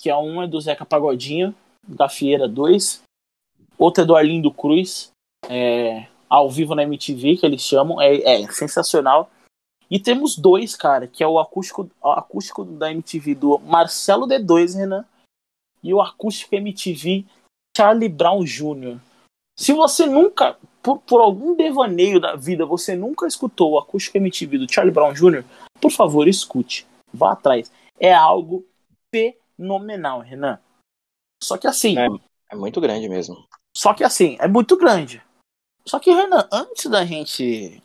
que é um é do Zeca Pagodinho, da Fieira 2. Outro é do Arlindo Cruz, é, ao vivo na MTV, que eles chamam. É, é sensacional. E temos dois, cara, que é o acústico, o acústico da MTV do Marcelo D2, Renan, e o acústico MTV Charlie Brown Jr. Se você nunca, por, por algum devaneio da vida, você nunca escutou o acústico MTV do Charlie Brown Jr., por favor, escute. Vá atrás. É algo fenomenal, Renan. Só que assim. É, é muito grande mesmo. Só que assim, é muito grande. Só que, Renan, antes da gente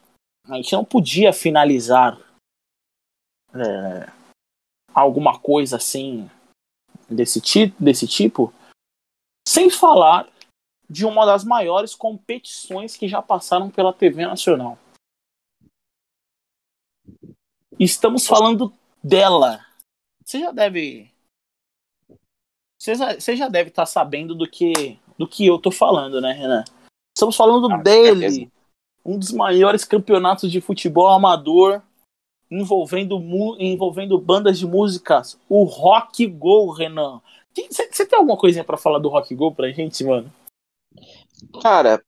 a gente não podia finalizar é, alguma coisa assim desse, ti desse tipo sem falar de uma das maiores competições que já passaram pela TV nacional. Estamos falando dela. Você já deve. Você já, você já deve estar sabendo do que, do que eu tô falando, né, Renan? Estamos falando ah, dele, um dos maiores campeonatos de futebol amador envolvendo, envolvendo bandas de músicas, o Rock Go, Renan. Você tem alguma coisinha para falar do Rock Go pra gente, mano? Cara,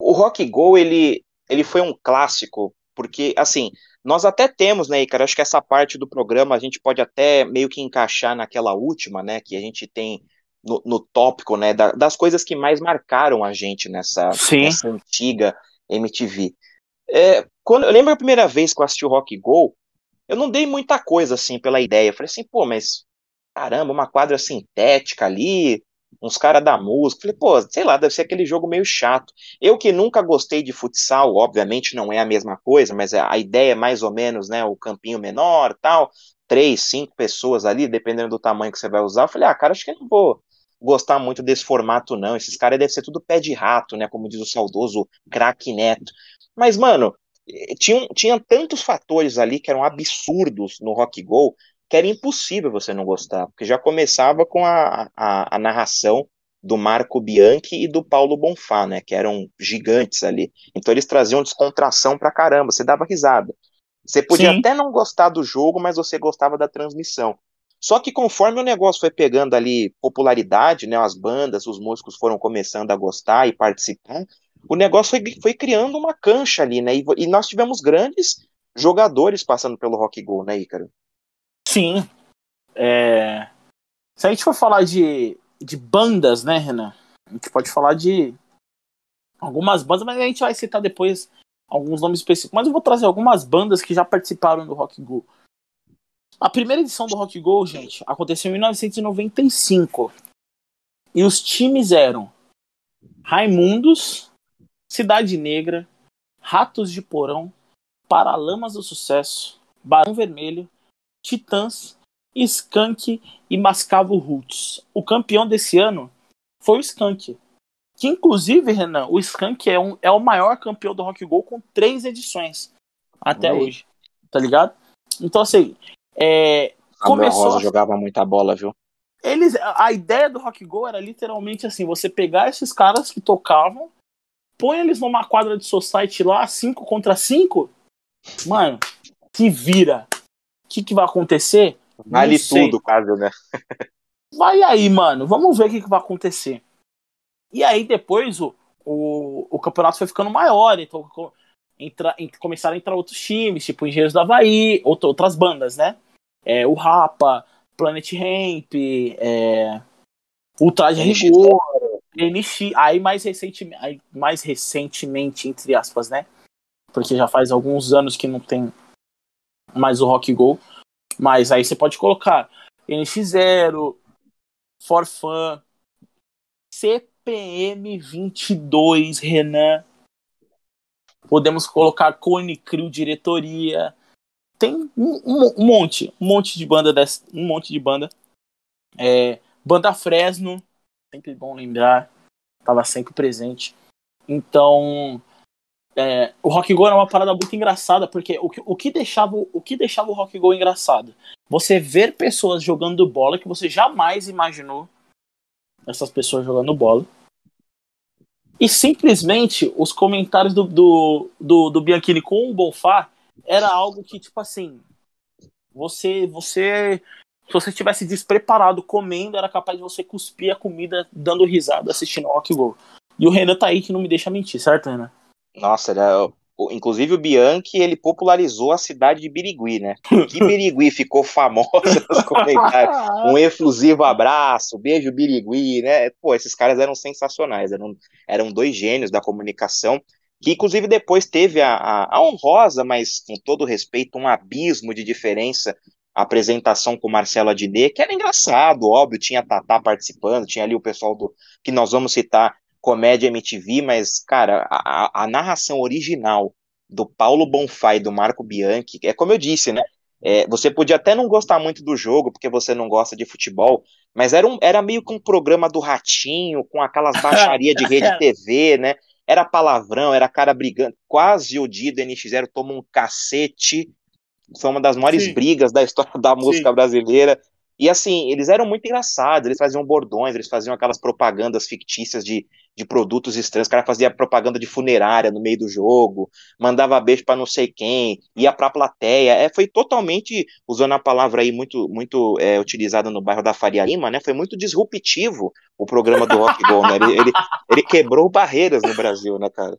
o Rock Go, ele, ele foi um clássico, porque, assim, nós até temos, né, cara, acho que essa parte do programa a gente pode até meio que encaixar naquela última, né, que a gente tem no, no tópico, né, da, das coisas que mais marcaram a gente nessa, nessa antiga MTV. É, quando, eu lembro a primeira vez que eu assisti o Rock Go, eu não dei muita coisa assim pela ideia. Eu falei assim, pô, mas caramba, uma quadra sintética ali, uns caras da música. Falei, pô, sei lá, deve ser aquele jogo meio chato. Eu que nunca gostei de futsal, obviamente não é a mesma coisa, mas a ideia é mais ou menos, né, o campinho menor tal, três, cinco pessoas ali, dependendo do tamanho que você vai usar. Eu falei, ah, cara, acho que eu não vou gostar muito desse formato, não. Esses caras devem ser tudo pé de rato, né? Como diz o saudoso craque Neto. Mas, mano, tinha, tinha tantos fatores ali que eram absurdos no Rock Go que era impossível você não gostar, porque já começava com a, a, a narração do Marco Bianchi e do Paulo Bonfá, né, que eram gigantes ali. Então eles traziam descontração pra caramba, você dava risada. Você podia Sim. até não gostar do jogo, mas você gostava da transmissão. Só que conforme o negócio foi pegando ali popularidade, né, as bandas, os músicos foram começando a gostar e participar, o negócio foi, foi criando uma cancha ali, né, e, e, nós tivemos grandes jogadores passando pelo Rock Go, né, Ícaro? Sim. É... Se a gente for falar de, de bandas, né, Renan, a gente pode falar de algumas bandas, mas a gente vai citar depois alguns nomes específicos. Mas eu vou trazer algumas bandas que já participaram do Rock Go. A primeira edição do Rock Go, gente, aconteceu em 1995. E os times eram Raimundos, Cidade Negra, Ratos de Porão, Paralamas do Sucesso, Barão Vermelho, Titãs, Skank e Mascavo Roots. O campeão desse ano foi o Skank. Que inclusive, Renan, o Skank é, um, é o maior campeão do Rock Go com três edições até hoje. Tá ligado? Então, assim, é, começou Rosa a... jogava muita bola, viu? Eles, a ideia do Rock Go era literalmente assim: você pegar esses caras que tocavam, põe eles numa quadra de society lá, 5 contra 5, mano, que vira. que, que vai acontecer? Vale tudo, caso, né? vai aí, mano. Vamos ver o que, que vai acontecer. E aí depois o, o, o campeonato foi ficando maior, então entra, começaram a entrar outros times, tipo Engenheiros do Havaí, outras bandas, né? É, o Rapa, Planet Ramp, é, Ultraje Rigor, NX, aí mais, recente, aí mais recentemente, entre aspas, né? Porque já faz alguns anos que não tem mais o Rock Go. Mas aí você pode colocar NX0, Forfan, CPM22, Renan. Podemos colocar Cone Crew Diretoria. Tem um, um, um, monte, um monte de banda dessa, um monte de banda. É, banda Fresno, sempre bom lembrar, estava sempre presente. Então, é, o Rock Go era uma parada muito engraçada, porque o que, o que, deixava, o que deixava o Rock Go engraçado? Você ver pessoas jogando bola que você jamais imaginou essas pessoas jogando bola. E simplesmente os comentários do, do, do, do Bianchini com o Bonfá era algo que, tipo assim, você, você, se você estivesse despreparado comendo, era capaz de você cuspir a comida dando risada assistindo o Go. E o Renan tá aí que não me deixa mentir, certo, Renan? Nossa, ele é, inclusive o Bianchi, ele popularizou a cidade de Birigui, né? Que Birigui ficou famosa nos comentários. Um efusivo abraço, beijo Birigui, né? Pô, esses caras eram sensacionais, eram, eram dois gênios da comunicação, que inclusive depois teve a, a, a honrosa, mas com todo respeito, um abismo de diferença a apresentação com Marcelo Adnet, que era engraçado, óbvio, tinha Tatá participando, tinha ali o pessoal do que nós vamos citar comédia MTV, mas, cara, a, a narração original do Paulo Bonfá e do Marco Bianchi, é como eu disse, né? É, você podia até não gostar muito do jogo, porque você não gosta de futebol, mas era, um, era meio que um programa do Ratinho, com aquelas baixarias de rede TV, né? Era palavrão, era cara brigando. Quase o dia do NX0 toma um cacete. Foi uma das maiores Sim. brigas da história da música Sim. brasileira. E assim, eles eram muito engraçados, eles faziam bordões, eles faziam aquelas propagandas fictícias de, de produtos estranhos, o cara fazia propaganda de funerária no meio do jogo, mandava beijo para não sei quem, ia pra plateia, é, foi totalmente, usando a palavra aí muito, muito é, utilizada no bairro da Faria Lima, né, foi muito disruptivo o programa do Rock Go, né, ele, ele, ele quebrou barreiras no Brasil, né, cara.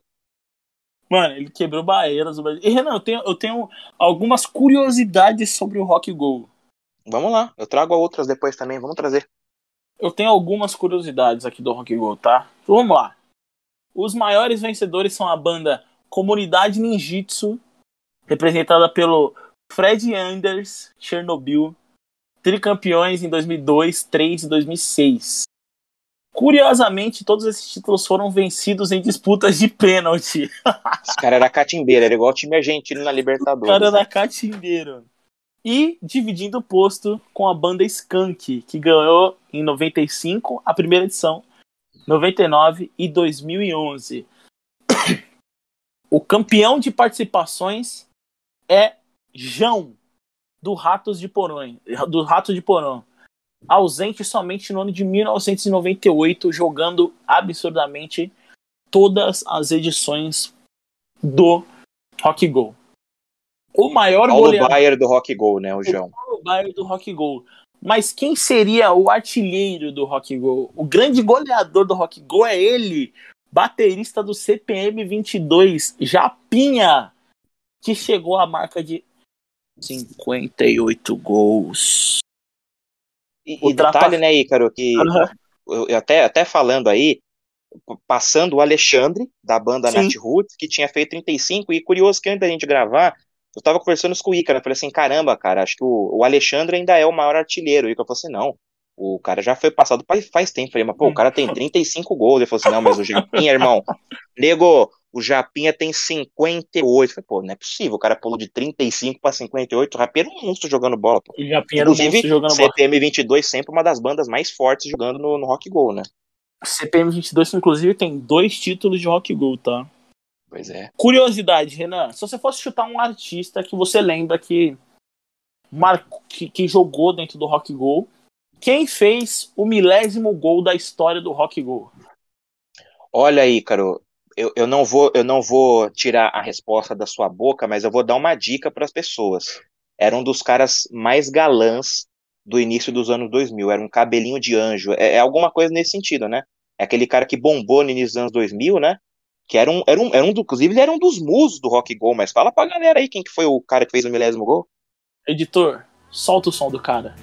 Mano, ele quebrou barreiras no Brasil. E Renan, eu tenho, eu tenho algumas curiosidades sobre o Rock Go. Vamos lá, eu trago outras depois também, vamos trazer. Eu tenho algumas curiosidades aqui do Rock Go, tá? Então, vamos lá. Os maiores vencedores são a banda Comunidade Ninjitsu, representada pelo Fred Anders, Chernobyl, tricampeões em 2002, 2003 e 2006. Curiosamente, todos esses títulos foram vencidos em disputas de pênalti. Esse cara era catimbeiro, era igual o time argentino na Libertadores. O cara era catimbeiro e dividindo o posto com a banda Skank, que ganhou em 95 a primeira edição, 99 e 2011. o campeão de participações é João do Ratos de Porão, do Rato de Porão, ausente somente no ano de 1998, jogando absurdamente todas as edições do Rock Go. O maior Paulo goleador. Baier do Rock Go, né, o João? Paulo Baier do Rock Go. Mas quem seria o artilheiro do Rock Go? O grande goleador do Rock Go é ele, baterista do CPM 22, Japinha, que chegou à marca de 58 gols. E, e detalhe, né, Ícaro, que uhum. eu, até, até falando aí, passando o Alexandre, da banda Nat Roots, que tinha feito 35, e curioso que antes da gente gravar, eu tava conversando com o Ícaro, eu falei assim, caramba, cara, acho que o, o Alexandre ainda é o maior artilheiro. O Ícaro falou assim, não, o cara já foi passado faz, faz tempo. Eu falei, mas pô, o cara tem 35 gols. Ele falou assim, não, mas o Japinha, irmão, nego, o Japinha tem 58. Eu falei, pô, não é possível, o cara pulou de 35 para 58. O Japinha era um monstro jogando bola, pô. O Japinha era um monstro jogando bola. CPM 22 sempre uma das bandas mais fortes jogando no, no Rock Go, né? CPM 22, inclusive, tem dois títulos de Rock Go, tá? Pois é. Curiosidade, Renan. Se você fosse chutar um artista que você lembra que, marcou, que, que jogou dentro do Rock Go, quem fez o milésimo gol da história do Rock Go? Olha aí, Caro, eu, eu, não vou, eu não vou tirar a resposta da sua boca, mas eu vou dar uma dica para as pessoas. era um dos caras mais galãs do início dos anos 2000. Era um cabelinho de anjo. É, é alguma coisa nesse sentido, né? É aquele cara que bombou no início dos anos 2000, né? Que era um, era um, era um inclusive ele era um dos musos do Rock Go, mas fala pra galera aí quem que foi o cara que fez o milésimo gol. Editor, solta o som do cara.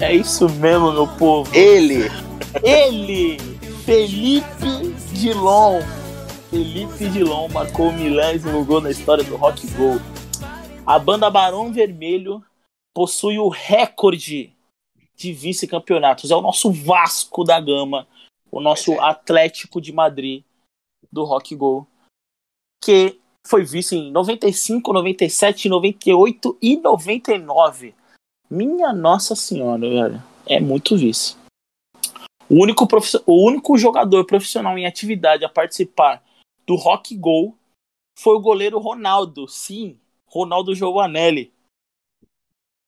é isso mesmo, meu povo. Ele! Ele! Felipe Dilon. Felipe Dilon marcou o milésimo gol na história do Rock Go. A banda Barão Vermelho possui o recorde de vice-campeonatos. É o nosso Vasco da Gama, o nosso é. Atlético de Madrid do Rock Go, que foi vice em 95, 97, 98 e 99. Minha Nossa Senhora, velho. É muito vice. O único, o único jogador profissional em atividade a participar do Rock Go foi o goleiro Ronaldo. Sim, Ronaldo Giovanelli.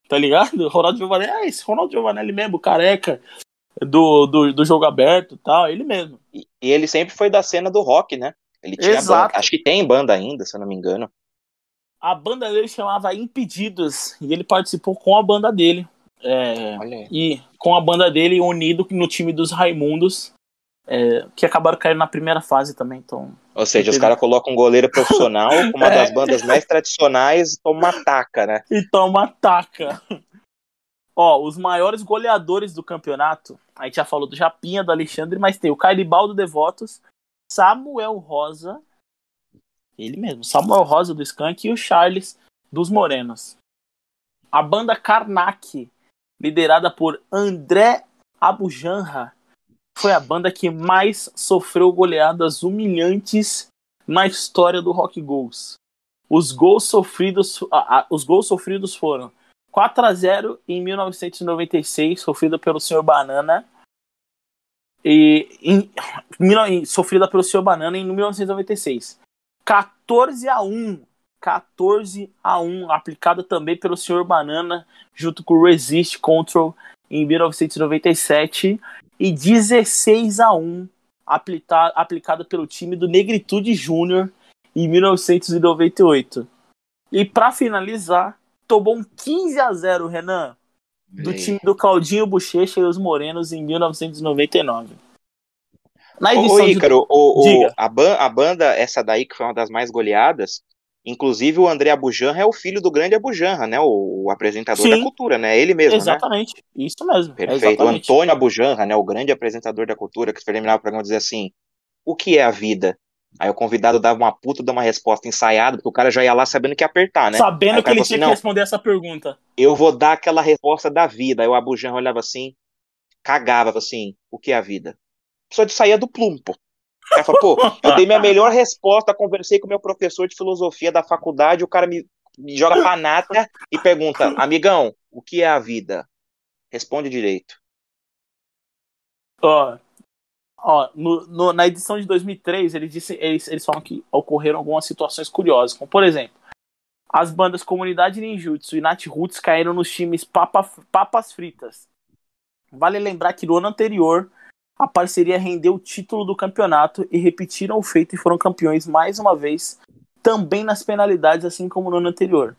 Tá ligado? Ronaldo Giovanelli, é esse Ronaldo Giovanelli mesmo, careca, do, do, do jogo aberto e tal, ele mesmo. E, e, ele sempre foi da cena do rock, né? Ele tinha Exato. Banda, acho que tem banda ainda, se eu não me engano. A banda dele chamava Impedidos, e ele participou com a banda dele. É, e com a banda dele unido no time dos Raimundos, é, que acabaram caindo na primeira fase também. Então, Ou seja, os caras colocam um goleiro profissional, uma é. das bandas mais tradicionais, e toma taca, né? E toma taca. Ó, os maiores goleadores do campeonato, a gente já falou do Japinha, do Alexandre, mas tem o Cairibaldo Devotos, Samuel Rosa, ele mesmo, Samuel Rosa do Skank e o Charles dos Morenos. A banda Karnak, liderada por André Abujanra, foi a banda que mais sofreu goleadas humilhantes na história do Rock Goals. Os gols sofridos, os gols sofridos foram 4 a 0 em 1996, sofrida pelo Sr. Banana. E em, sofrida pelo Sr. Banana em 1996. 14 a 1 14 a 1 aplicada também pelo Sr. Banana junto com o Resist Control em 1997 e 16 a 1 aplicada, aplicada pelo time do Negritude Júnior em 1998. E para finalizar, tomou um 15 a 0 Renan do time do Claudinho Bochecha e os Morenos em 1999. Na edição Ô, Ícaro, de... o, o, a, ban a banda, essa daí que foi uma das mais goleadas, Inclusive, o André Abujanra é o filho do grande Abujanra, né? O, o apresentador Sim, da cultura, né? Ele mesmo, exatamente. né? Isso mesmo. Perfeito. O Antônio Abujanra, né? O grande apresentador da cultura, que terminava o programa dizia assim: o que é a vida? Aí o convidado dava uma puta, dava uma resposta ensaiada, porque o cara já ia lá sabendo que ia apertar, né? Sabendo que ele assim, tinha que responder essa pergunta. Eu vou dar aquela resposta da vida. Aí o Abujanra olhava assim, cagava assim: o que é a vida? Só de sair do plumo, pô. Aí fala, pô, eu dei minha melhor resposta, conversei com meu professor de filosofia da faculdade, o cara me, me joga pra nata e pergunta, amigão, o que é a vida? Responde direito. Ó, ó no, no, na edição de 2003, eles, disse, eles, eles falam que ocorreram algumas situações curiosas, como por exemplo, as bandas Comunidade Ninjutsu e Nat Roots caíram nos times Papa, Papas Fritas. Vale lembrar que no ano anterior, a parceria rendeu o título do campeonato e repetiram o feito e foram campeões mais uma vez, também nas penalidades, assim como no ano anterior.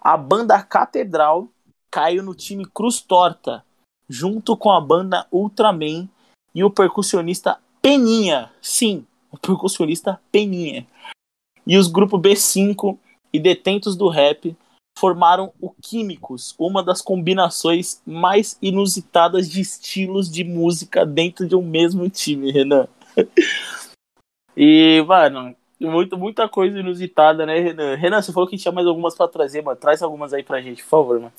A banda Catedral caiu no time Cruz Torta, junto com a banda Ultraman e o percussionista Peninha. Sim, o percussionista Peninha. E os grupos B5 e Detentos do Rap formaram o Químicos, uma das combinações mais inusitadas de estilos de música dentro de um mesmo time, Renan. e, mano, muito, muita coisa inusitada, né, Renan? Renan, você falou que tinha mais algumas para trazer, mano. Traz algumas aí pra gente, por favor, mano.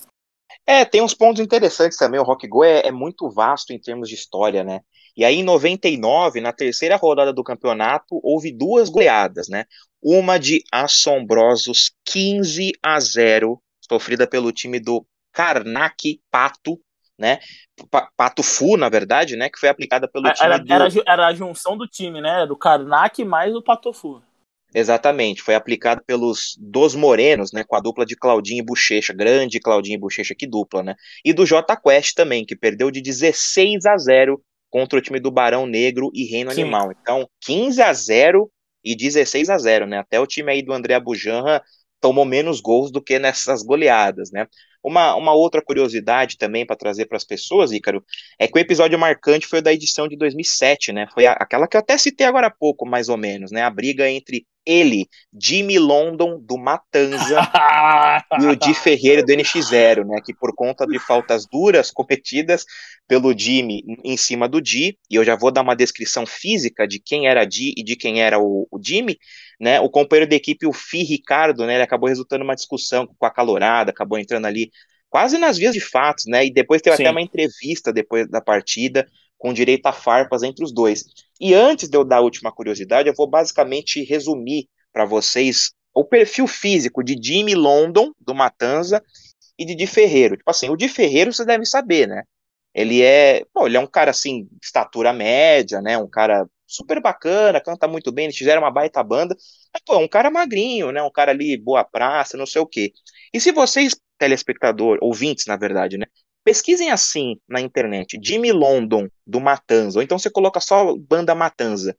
É, tem uns pontos interessantes também. O Rock Go é, é muito vasto em termos de história, né? E aí, em 99, na terceira rodada do campeonato, houve duas goleadas, né? Uma de assombrosos 15 a 0, sofrida pelo time do Karnak Pato, né? Pato Fu, na verdade, né? Que foi aplicada pelo time era, do... era, era, a junção do time, né? Do Karnak mais o Pato Fu. Exatamente, foi aplicado pelos dos Morenos, né, com a dupla de Claudinho e Bochecha, grande Claudinho e Bochecha, que dupla, né? E do J Quest também, que perdeu de 16 a 0 contra o time do Barão Negro e Reino Sim. Animal. Então, 15 a 0 e 16 a 0, né? Até o time aí do André Abujanra tomou menos gols do que nessas goleadas, né? Uma, uma outra curiosidade também para trazer para as pessoas, Ícaro, é que o episódio marcante foi o da edição de 2007, né? Foi a, aquela que eu até citei agora há pouco, mais ou menos, né? A briga entre ele, Jimmy London do Matanza e o Di Ferreira do NX0, né? Que por conta de faltas duras cometidas pelo Jimmy em cima do Di, e eu já vou dar uma descrição física de quem era Di e de quem era o, o Jimmy, né? O companheiro da equipe, o Fi Ricardo, né? Ele acabou resultando uma discussão com a calorada, acabou entrando ali quase nas vias de fatos, né? E depois teve Sim. até uma entrevista depois da partida com direito a farpas entre os dois. E antes de eu dar a última curiosidade, eu vou basicamente resumir para vocês o perfil físico de Jimmy London, do Matanza, e de Di Ferreiro. Tipo assim, o Di Ferreiro você deve saber, né? Ele é, pô, ele é um cara assim, estatura média, né? Um cara super bacana, canta muito bem, eles fizeram uma baita banda. Mas, pô, um cara magrinho, né? Um cara ali, boa praça, não sei o quê. E se vocês, telespectador, ouvintes, na verdade, né? Pesquisem assim na internet, Jimmy London, do Matanza, ou então você coloca só banda Matanza.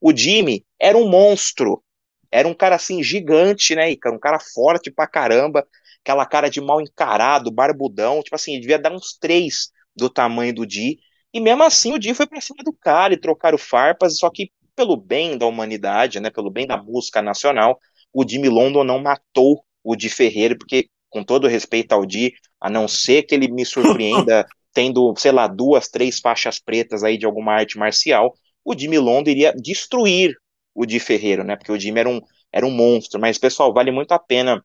O Jimmy era um monstro, era um cara assim gigante, né, Ica? Um cara forte pra caramba, aquela cara de mal encarado, barbudão, tipo assim, devia dar uns três do tamanho do Di, e mesmo assim o Di foi pra cima do cara e trocaram farpas, só que pelo bem da humanidade, né, pelo bem da música nacional, o Jimmy London não matou o Di Ferreira, porque, com todo respeito ao Di, a não ser que ele me surpreenda tendo, sei lá, duas, três faixas pretas aí de alguma arte marcial, o Jimmy London iria destruir o Di Ferreira, né, porque o Jimmy era um, era um monstro, mas, pessoal, vale muito a pena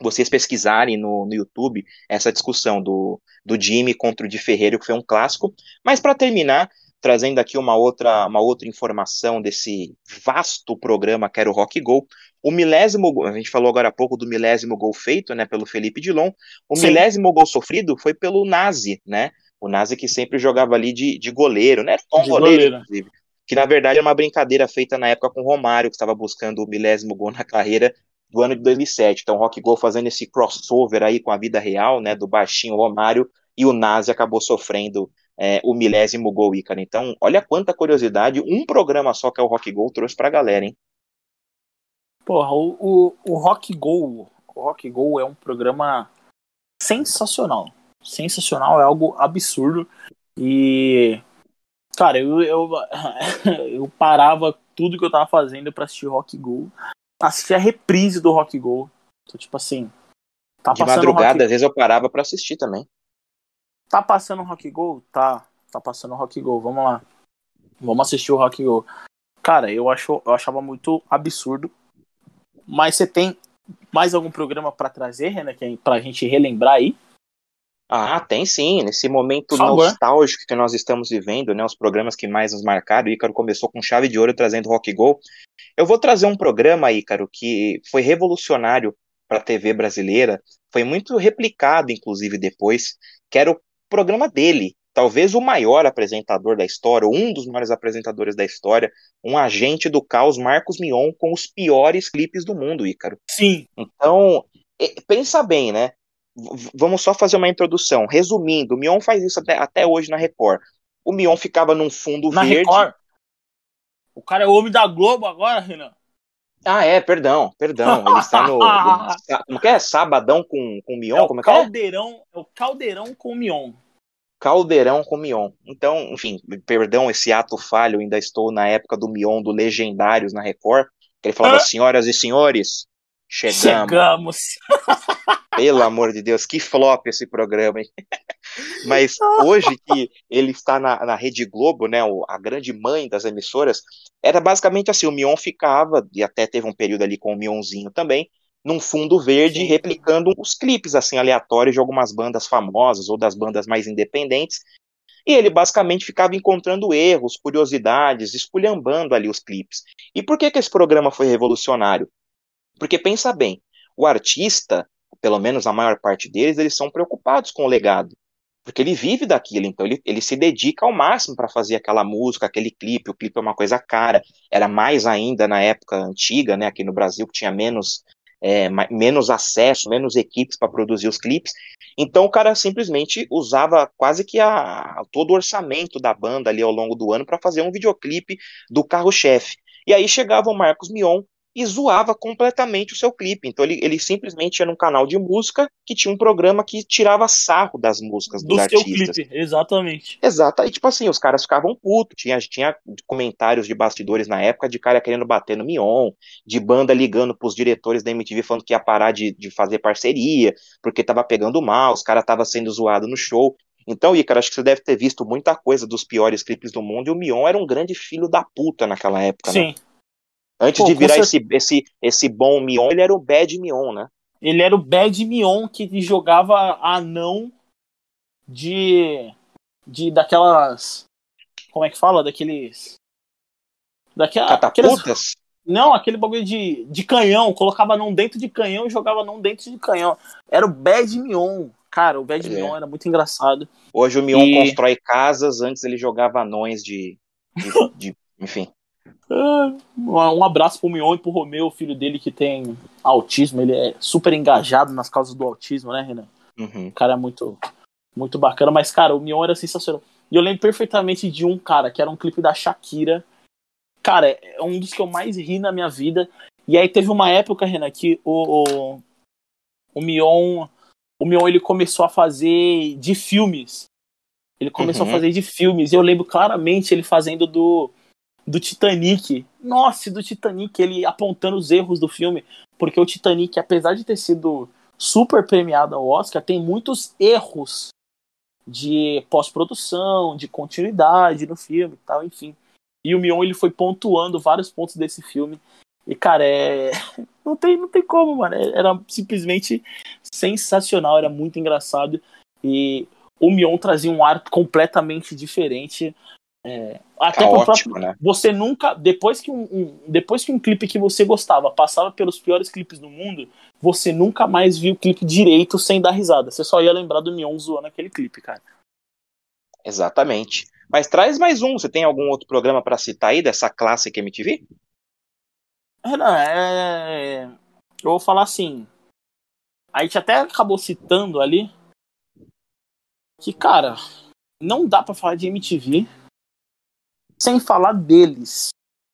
vocês pesquisarem no, no YouTube essa discussão do, do Jimmy contra o Di Ferreiro, que foi um clássico. Mas para terminar, trazendo aqui uma outra, uma outra informação desse vasto programa que era o Rock Go, o milésimo, a gente falou agora há pouco do milésimo gol feito, né, pelo Felipe Dilon, o Sim. milésimo gol sofrido foi pelo Nazi, né, o Nazi que sempre jogava ali de, de goleiro, né, de goleiro, goleiro, inclusive, que na verdade é uma brincadeira feita na época com o Romário, que estava buscando o milésimo gol na carreira, do ano de 2007. Então, Rock Go fazendo esse crossover aí com a vida real, né, do baixinho Romário, e o Nazi acabou sofrendo é, o milésimo gol, Ícaro. Então, olha quanta curiosidade um programa só que é o Rock Go trouxe pra galera, hein? Porra, o, o, o Rock Go, o Rock Go é um programa sensacional. Sensacional, é algo absurdo. E, cara, eu, eu, eu parava tudo que eu tava fazendo para assistir Rock Go assistir a reprise do Rock Go. Então, tipo assim. Tá de madrugada, às vezes eu parava para assistir também. Tá passando o Rock Go? Tá. Tá passando o Rock Go. Vamos lá. Vamos assistir o Rock Go. Cara, eu, acho, eu achava muito absurdo. Mas você tem mais algum programa para trazer, Renan, que é pra gente relembrar aí? Ah, tem sim. Nesse momento nostálgico que nós estamos vivendo, né? Os programas que mais nos marcaram. O Ícaro começou com chave de ouro trazendo Rock Go. Eu vou trazer um programa, Ícaro, que foi revolucionário para a TV brasileira. Foi muito replicado, inclusive, depois, que era o programa dele. Talvez o maior apresentador da história, um dos maiores apresentadores da história, um agente do caos, Marcos Mion, com os piores clipes do mundo, Ícaro. Sim. Então, pensa bem, né? Vamos só fazer uma introdução. Resumindo, o Mion faz isso até, até hoje na Record. O Mion ficava num fundo na verde. Record? O cara é o homem da Globo agora, Renan. Ah, é, perdão, perdão. Ele está no. como que é? Sabadão com, com Mion? É como é caldeirão, é? é o Caldeirão com Mion. Caldeirão com Mion. Então, enfim, perdão esse ato falho, ainda estou na época do Mion, do Legendários na Record, que ele falava, ah. senhoras e senhores, chegamos. Chegamos. Pelo amor de Deus, que flop esse programa, hein? Mas hoje que ele está na, na Rede Globo, né, a grande mãe das emissoras, era basicamente assim, o Mion ficava, e até teve um período ali com o Mionzinho também, num fundo verde, replicando os clipes assim aleatórios de algumas bandas famosas ou das bandas mais independentes, e ele basicamente ficava encontrando erros, curiosidades, esculhambando ali os clipes. E por que que esse programa foi revolucionário? Porque pensa bem, o artista, pelo menos a maior parte deles, eles são preocupados com o legado. Porque ele vive daquilo, então ele, ele se dedica ao máximo para fazer aquela música, aquele clipe. O clipe é uma coisa cara, era mais ainda na época antiga, né, aqui no Brasil, que tinha menos, é, menos acesso, menos equipes para produzir os clipes. Então o cara simplesmente usava quase que a, todo o orçamento da banda ali ao longo do ano para fazer um videoclipe do carro-chefe. E aí chegava o Marcos Mion e zoava completamente o seu clipe. Então ele, ele simplesmente ia num canal de música que tinha um programa que tirava sarro das músicas dos Do seu artistas. clipe, exatamente. Exato, aí tipo assim, os caras ficavam putos, tinha, tinha comentários de bastidores na época de cara querendo bater no Mion, de banda ligando pros diretores da MTV falando que ia parar de, de fazer parceria, porque tava pegando mal, os caras tava sendo zoado no show. Então, Ícaro, acho que você deve ter visto muita coisa dos piores clipes do mundo, e o Mion era um grande filho da puta naquela época, né? Antes Pô, de virar esse, esse, esse bom Mion, ele era o bad Mion, né? Ele era o Bad Mion que jogava anão de. de daquelas. Como é que fala? Daqueles. Daquela, aqueles, Catapultas? não, aquele bagulho de, de canhão. Colocava anão dentro de canhão e jogava anão dentro de canhão. Era o Bad Mion. Cara, o Bad É. Mion era muito engraçado. Hoje o Mion E- constrói casas, antes ele jogava anões de. de, de- enfim. Ah, Um abraço pro Mion e pro Romeu, filho dele que tem autismo. Ele é super engajado nas causas do autismo, né, Renan? Uhum. O cara é muito, muito bacana. Mas, cara, o Mion era sensacional. E eu lembro perfeitamente de um cara, que era um clipe da Shakira. Cara, é um dos que eu mais ri na minha vida. E aí teve uma época, Renan, que o, o, o Mion. O Mion ele começou a fazer de filmes. Ele começou Uhum. a fazer de filmes. E eu lembro claramente ele fazendo do, do Titanic. Nossa, do Titanic, ele apontando os erros do filme. Porque o Titanic, apesar de ter sido super premiado ao Oscar, tem muitos erros de pós-produção, de continuidade no filme e tal, enfim. E o Mion ele foi pontuando vários pontos desse filme. E, cara, é. Não tem, não tem como, mano. Era simplesmente sensacional, era muito engraçado. E o Mion trazia um ar completamente diferente. É, até Caótico, próprio, né? você nunca depois que um, um- depois que um clipe que você gostava passava pelos piores clipes do mundo você nunca mais viu o clipe direito sem dar risada você só ia lembrar do Mion zoando aquele clipe cara Exatamente. Mas traz mais um. Você tem algum outro programa pra citar aí dessa Classic MTV? Renan, é... eu vou falar assim a gente até acabou citando ali que cara não dá pra falar de MTV sem falar deles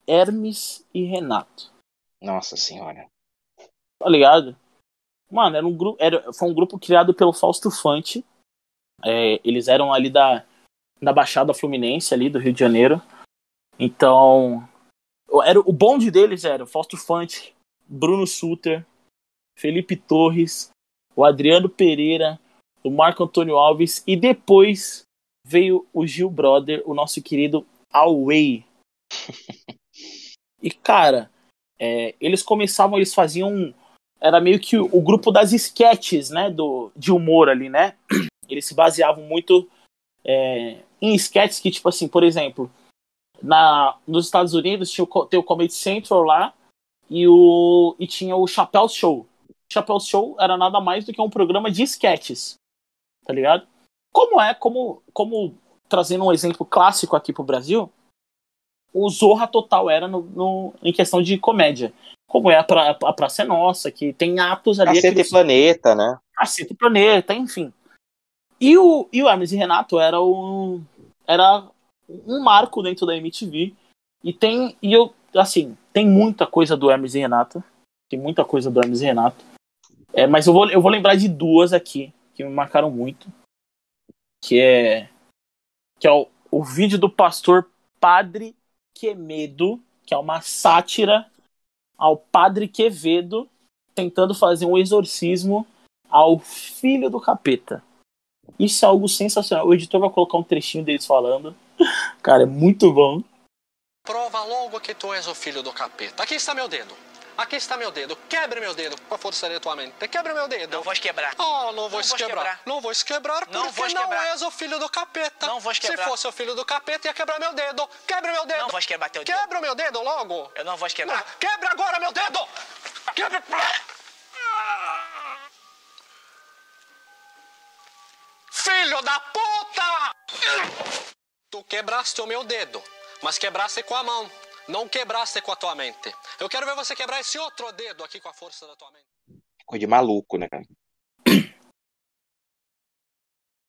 Hermes e Renato Nossa senhora. tá ligado? Mano, era um grupo, era, foi um grupo criado pelo Fausto Fante. É, eles eram ali da, da Baixada Fluminense, ali do Rio de Janeiro. Então, era, o bonde deles era o Fausto Fante, Bruno Suter, Felipe Torres, o Adriano Pereira, o Marco Antônio Alves e depois veio o Gil Brother, o nosso querido Away. E cara, é, eles começavam, eles faziam era meio que o, o grupo das sketches, né, do, de humor ali, né? Eles se baseavam muito é, em sketches que, tipo assim, por exemplo, na, nos Estados Unidos tinha o, tem o Comedy Central lá e, o, e tinha o Chappelle Show. O Chappelle Show era nada mais do que um programa de sketches, tá ligado? Como é, como, como trazendo um exemplo clássico aqui pro Brasil, o Zorra Total era no, no- em questão de comédia. Como é a, pra, a Praça é Nossa, que tem atos ali. Cacete aqueles- e Planeta, né? Cacete Planeta, enfim. E o, e o Hermes e Renato era um, era um marco dentro da MTV. E tem, e eu, assim, tem muita coisa do Hermes e Renato. Tem muita coisa do Hermes e Renato. É, mas eu vou, eu vou lembrar de duas aqui que me marcaram muito. Que é, que é o, o vídeo do pastor Padre Quemedo, que é uma sátira ao Padre Quevedo tentando fazer um exorcismo ao filho do capeta. Isso é algo sensacional. O editor vai colocar um trechinho deles falando. Cara, é muito bom. Prova logo que tu és o filho do capeta. Aqui está meu dedo. Aqui está meu dedo. Quebre meu dedo com a força de tua mente. Quebre meu dedo. Não vou quebrar. Oh, não vou quebrar. quebrar. Não vou quebrar porque Não vou não quebrar. és o filho do capeta. Não vou Se quebrar. fosse o filho do capeta, ia quebrar meu dedo. Quebre meu dedo. Não vou quebrar teu dedo. Quebra meu dedo logo. Eu não vou quebrar. Ah, Quebra agora meu dedo. Quebra. Filho da puta! Tu quebraste o meu dedo, mas quebraste com a mão. Não quebraste com a tua mente. Eu quero ver você quebrar esse outro dedo aqui com a força da tua mente. Coisa de maluco, né, cara?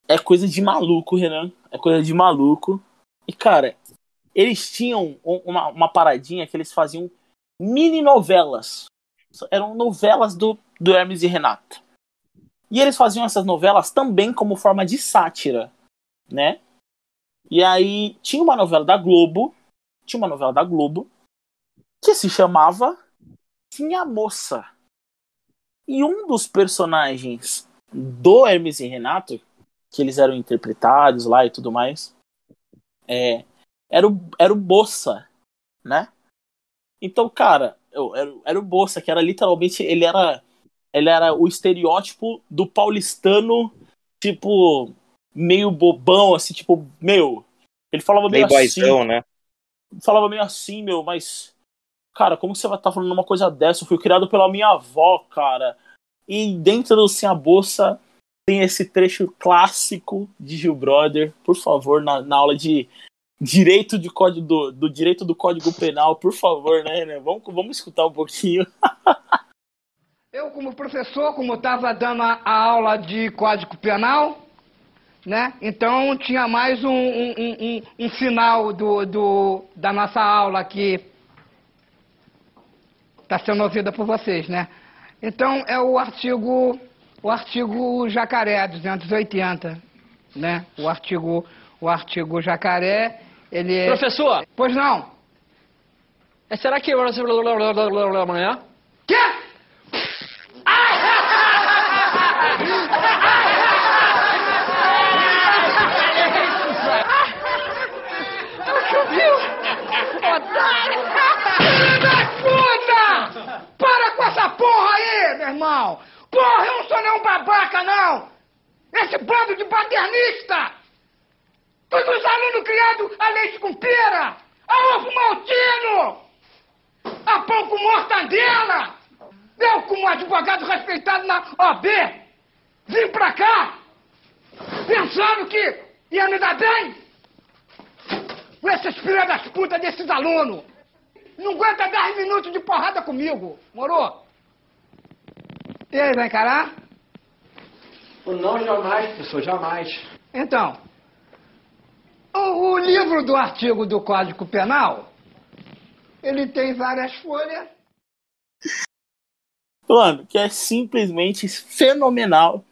É coisa de maluco, Renan. É coisa de maluco. E, cara, eles tinham um- uma, uma paradinha que eles faziam mini novelas. Eram novelas do, do Hermes e Renato. E eles faziam essas novelas também como forma de sátira, né? E aí tinha uma novela da Globo, tinha uma novela da Globo que se chamava Tinha Moça. E um dos personagens do Hermes e Renato, que eles eram interpretados lá e tudo mais, é, era, o, era o Bossa, né? Então, cara, eu, era, era o Bossa, que era literalmente, ele era, ele era o estereótipo do paulistano, tipo, meio bobão, assim, tipo, meu. Ele falava meio, assim. Né? Falava meio assim, meu, mas. Cara, como você vai estar tá falando uma coisa dessa? Eu fui criado pela minha avó, cara. E dentro do Sim a Bolsa tem esse trecho clássico de Gil Brother. Por favor, na, na aula de direito de código do, do direito do Código Penal, por favor, né, né? Vamos, vamos escutar um pouquinho. Eu, como professor, como estava dando a aula de Código Penal, né? Então tinha mais um, um, um, um final do, do, da nossa aula que está sendo ouvida por vocês, né? Então é o artigo, o artigo jacaré 280, né? O artigo, o artigo jacaré ele é... Professor! Pois não? É, será que amanhã? Quê? Otário! Filho da puta! Para com essa porra aí, meu irmão! Porra, eu não sou nenhum babaca, não! Esse bando de paternista! Todos os alunos criados a leite com pera, a ovo maltino, a pão com mortadela. Eu, como advogado respeitado na OB, vim pra cá pensando que ia me dar bem com esses filhos das putas desses alunos. Não aguenta 10 minutos de porrada comigo, morou? E aí, vai encarar? Não, jamais, professor, jamais. Então, o, o livro do artigo do Código Penal, ele tem várias folhas. Mano, que é simplesmente fenomenal.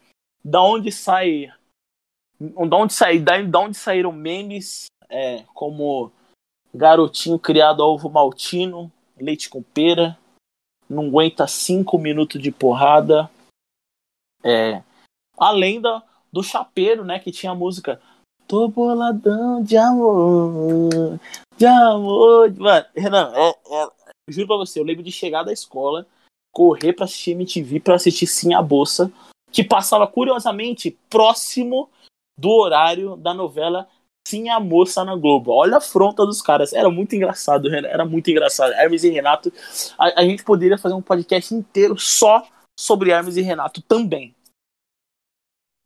Da onde sai. Da onde, sai, da, da onde saíram memes é, como garotinho criado a ovo maltino, leite com pera, não aguenta cinco minutos de porrada. É, além da, do chapeiro, né, que tinha a música Tô boladão de amor, de amor. Mano, Renan, é, é, juro pra você, eu lembro de chegar da escola, correr pra assistir MTV pra assistir Sim a Bolsa, que passava curiosamente próximo do horário da novela Sim a Moça na Globo. Olha a afronta dos caras. Era muito engraçado. Era muito engraçado. Hermes e Renato. A, a gente poderia fazer um podcast inteiro só sobre Hermes e Renato também.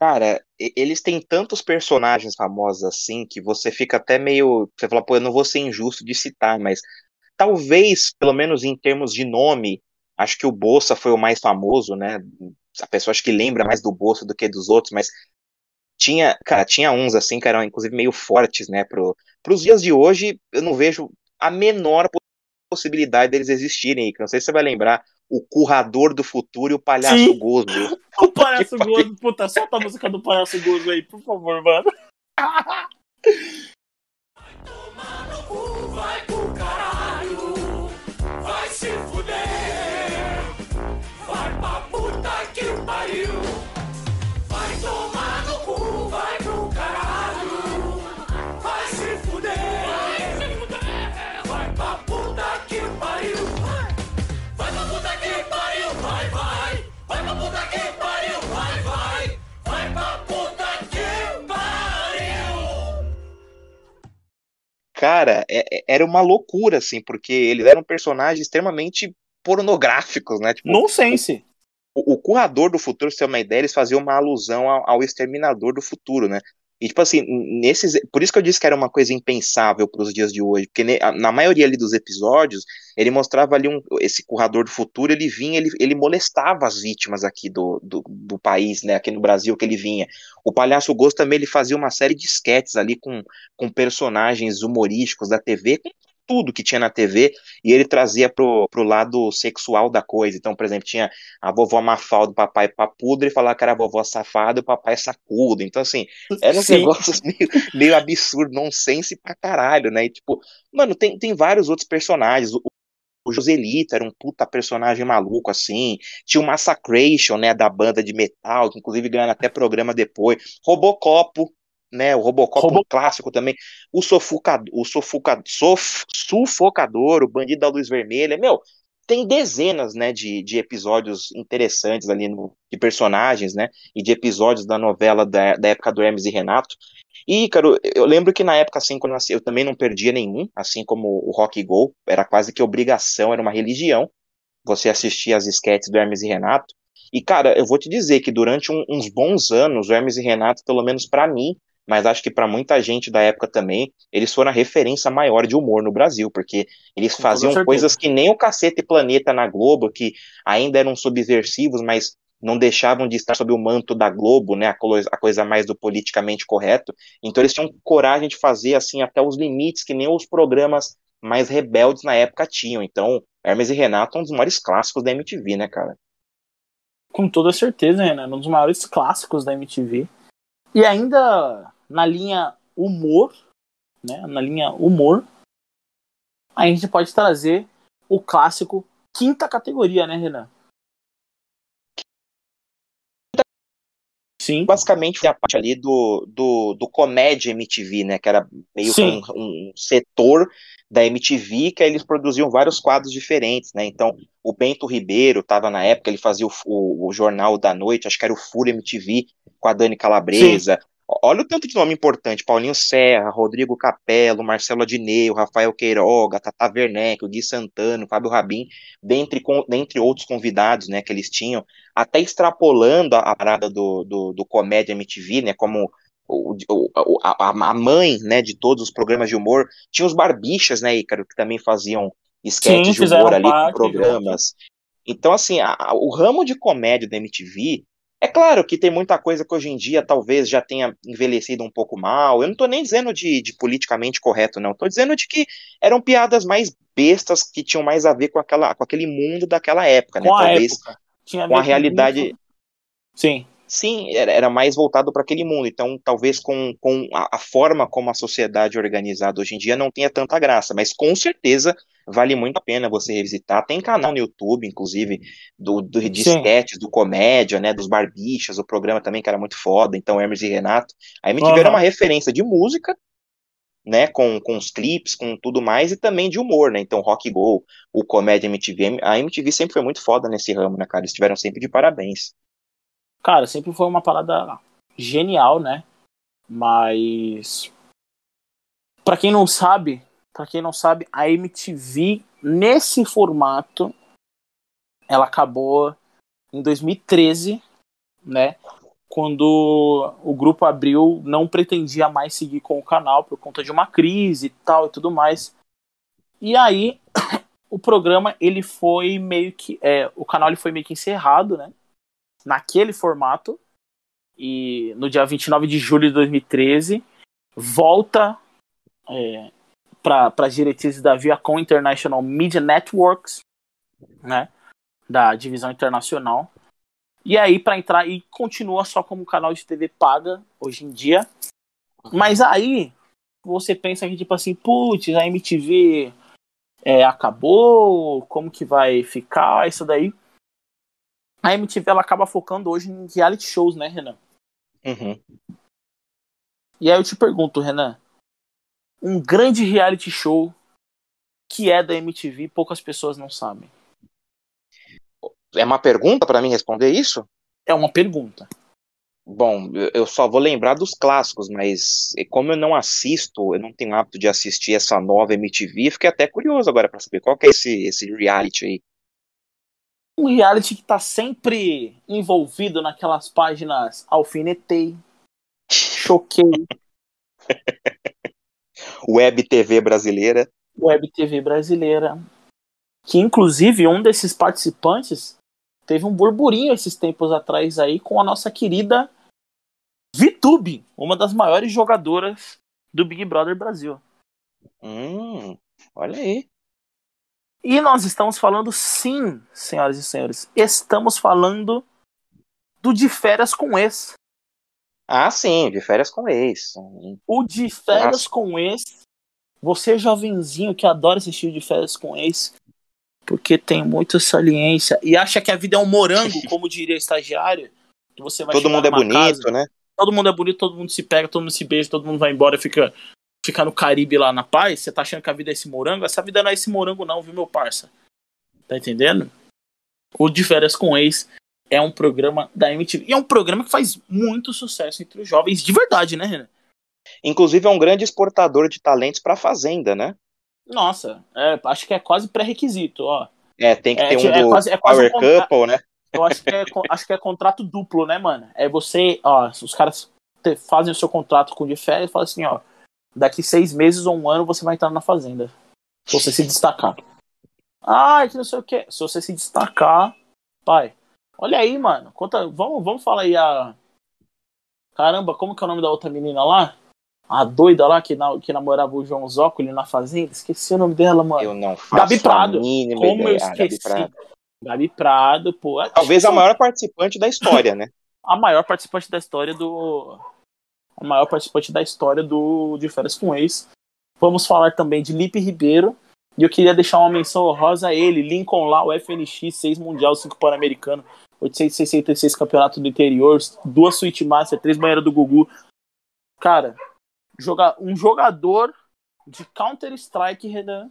Cara, eles têm tantos personagens famosos assim que você fica até meio. Você fala, pô, eu não vou ser injusto de citar, mas talvez, pelo menos em termos de nome, acho que o Bolsa foi o mais famoso, né? A pessoa acho que lembra mais do Bolsa do que dos outros, mas tinha, cara, tinha uns assim que eram inclusive meio fortes, né? Pro, pros dias de hoje, eu não vejo a menor possibilidade deles existirem. Não sei se você vai lembrar o Currador do Futuro e o Palhaço Sim. Gozo. o Palhaço Gozo, puta, solta a música do Palhaço Gozo aí, por favor, mano. Vai tomar no cu, vai pro caralho, vai se fuder, vai pra puta que pariu. Cara, é, é, era uma loucura, assim, porque eles eram personagens extremamente pornográficos, né? Tipo, Nonsense. O, o, Currador do Futuro, se tem uma ideia, eles faziam uma alusão ao, ao Exterminador do Futuro, né? E, tipo assim, nesses. Por isso que eu disse que era uma coisa impensável para os dias de hoje. Porque ne, na maioria ali dos episódios, ele mostrava ali um, esse currador do futuro, ele vinha, ele, ele molestava as vítimas aqui do, do, do, país, né? Aqui no Brasil que ele vinha. O Palhaço Gosto também ele fazia uma série de sketches ali com, com personagens humorísticos da TV, com tudo que tinha na TV e ele trazia pro, pro lado sexual da coisa. Então, por exemplo, tinha a vovó Mafalda, o papai Papudo, e falava que era a vovó safada e o papai sacudo. Então, assim, eram uns negócios meio, meio absurdo, nonsense pra caralho, né? E, tipo, mano, tem, tem vários outros personagens. O, o Joselito era um puta personagem maluco, assim. Tinha o Massacration, né, da banda de metal, que inclusive ganhou até programa depois. Robocopo, né, o Robocop Robo... um clássico também. O, Sofocador, o Sof, Sufocador, o Bandido da Luz Vermelha. Meu, tem dezenas, né, de, de episódios interessantes ali, no, de personagens, né, e de episódios da novela da, da época do Hermes e Renato. E, cara, eu lembro que na época, assim, quando eu nasci, eu também não perdia nenhum, assim como o Rock Go, era quase que obrigação, era uma religião, você assistir as esquetes do Hermes e Renato. E, cara, eu vou te dizer que durante um, uns bons anos, o Hermes e Renato, pelo menos para mim, mas acho que para muita gente da época também, eles foram a referência maior de humor no Brasil, porque eles Com faziam coisas que nem o Cacete Planeta na Globo, que ainda eram subversivos, mas não deixavam de estar sob o manto da Globo, né, a coisa, mais do politicamente correto. Então eles tinham coragem de fazer assim até os limites que nem os programas mais rebeldes na época tinham. Então, Hermes e Renato é um dos maiores clássicos da MTV, né, cara? Com toda certeza, Renan, um dos maiores clássicos da MTV. E ainda na linha humor, né, na linha humor, a gente pode trazer o clássico quinta categoria, né, Renan? Sim. Basicamente a parte ali do, do, do comédia MTV, né? Que era meio que um, um, setor da MTV que eles produziam vários quadros diferentes, né? Então, o Bento Ribeiro estava na época, ele fazia o, o, o, Jornal da Noite, acho que era o Fúria MTV, com a Dani Calabresa. Sim. Olha o tanto de nome importante: Paulinho Serra, Rodrigo Capello, Marcelo Adneu, Rafael Queiroga, Tata Werneck, o Gui Santana, Fábio Rabin, dentre, dentre outros convidados né, que eles tinham, até extrapolando a, a parada do, do, do Comédia MTV, né, como o, o, a, a, mãe né, de todos os programas de humor. Tinha os barbichas, né, Ícaro, que também faziam sketches de humor ali com programas. Então, assim, a, o ramo de comédia da MTV é claro que tem muita coisa que hoje em dia talvez já tenha envelhecido um pouco mal. Eu não estou nem dizendo de, de, politicamente correto, não. Estou dizendo de que eram piadas mais bestas que tinham mais a ver com, aquela, com aquele mundo daquela época, né? com né? Talvez época. com a realidade. Sim. Sim, era, era mais voltado para aquele mundo. Então, talvez com, com a, a, forma como a sociedade é organizada hoje em dia não tenha tanta graça, mas com certeza vale muito a pena você revisitar. Tem canal no YouTube, inclusive, do, do de sketches, do comédia, né, dos barbichas, o programa também que era muito foda, então Hermes e Renato. A MTV uhum. era uma referência de música, né, com, com os clipes, com tudo mais, e também de humor, né, então Rock Go, o Comédia MTV, a MTV sempre foi muito foda nesse ramo, né, cara, eles estiveram sempre de parabéns. Cara, sempre foi uma parada genial, né, mas... para quem não sabe, para quem não sabe, a MTV nesse formato ela acabou em 2013, né? Quando o grupo abriu, não pretendia mais seguir com o canal por conta de uma crise e tal e tudo mais. E aí o programa ele foi meio que é, o canal ele foi meio que encerrado, né? Naquele formato. E no dia 29 de julho de 2013 volta é, para as diretrizes da Viacom International Media Networks, né, da divisão internacional. E aí para entrar e continua só como canal de TV paga hoje em dia. Mas aí você pensa que tipo assim, putz, a MTV é, acabou, como que vai ficar isso daí? A MTV ela acaba focando hoje em reality shows, né, Renan? Uhum. E aí eu te pergunto, Renan, um grande reality show que é da MTV, poucas pessoas não sabem. É uma pergunta para mim responder isso? É uma pergunta. Bom, eu só vou lembrar dos clássicos, mas como eu não assisto, eu não tenho hábito de assistir essa nova MTV, fiquei até curioso agora para saber qual que é esse, esse reality aí. Um reality que tá sempre envolvido naquelas páginas alfinetei, choquei, Web TV brasileira. Web TV brasileira. Que inclusive um desses participantes teve um burburinho esses tempos atrás aí com a nossa querida VTube, uma das maiores jogadoras do Big Brother Brasil. Hum, Olha aí. E nós estamos falando, sim, senhoras e senhores, estamos falando do de férias com ex. Ah, sim, de férias com ex. O de férias Nossa. com ex. Você, jovenzinho que adora assistir de férias com ex, porque tem muita saliência e acha que a vida é um morango, como diria estagiário, que você vai Todo mundo é bonito, casa, né? todo mundo é bonito, todo mundo se pega, todo mundo se beija, todo mundo vai embora e fica, fica no Caribe lá na paz. Você tá achando que a vida é esse morango? Essa vida não é esse morango, não, viu, meu parça? Tá entendendo? O De Férias com Ex é um programa da MTV. E é um programa que faz muito sucesso entre os jovens, de verdade, né, Renan? Inclusive é um grande exportador de talentos pra fazenda, né? Nossa, é, acho que é quase pré-requisito, ó. É, tem que É, ter um é do quase- é quase Power um contra- Couple, né? Eu acho que é, acho que é contrato duplo, né, mano? É você, ó, os caras fazem o seu contrato com o de férias e falam assim, ó, daqui seis meses ou um ano você vai entrar na fazenda. Se você se destacar. Ah, que não sei o que. Se você se destacar, pai. Olha aí, mano. Conta, vamos, vamos falar aí a. Caramba, como que é o nome da outra menina lá? A doida lá que, na- que namorava o João Zócoli na fazenda. Esqueci o nome dela, mano. Eu não faço Gabi Prado. Como eu ideia. Ah, Gabi esqueci. Prado. Gabi Prado, pô. Talvez a são- maior participante da história, né? a maior participante da história do. A maior participante da história do De Férias com Ex. Vamos falar também de Lipe Ribeiro. E eu queria deixar uma menção honrosa a ele, Lincoln lá, o FNX, 6 Mundial, 5 Pan-Americano, 866 Campeonato do Interior, duas Suite Master, três banheiras do Gugu. Cara, joga, um jogador de Counter-Strike, Renan,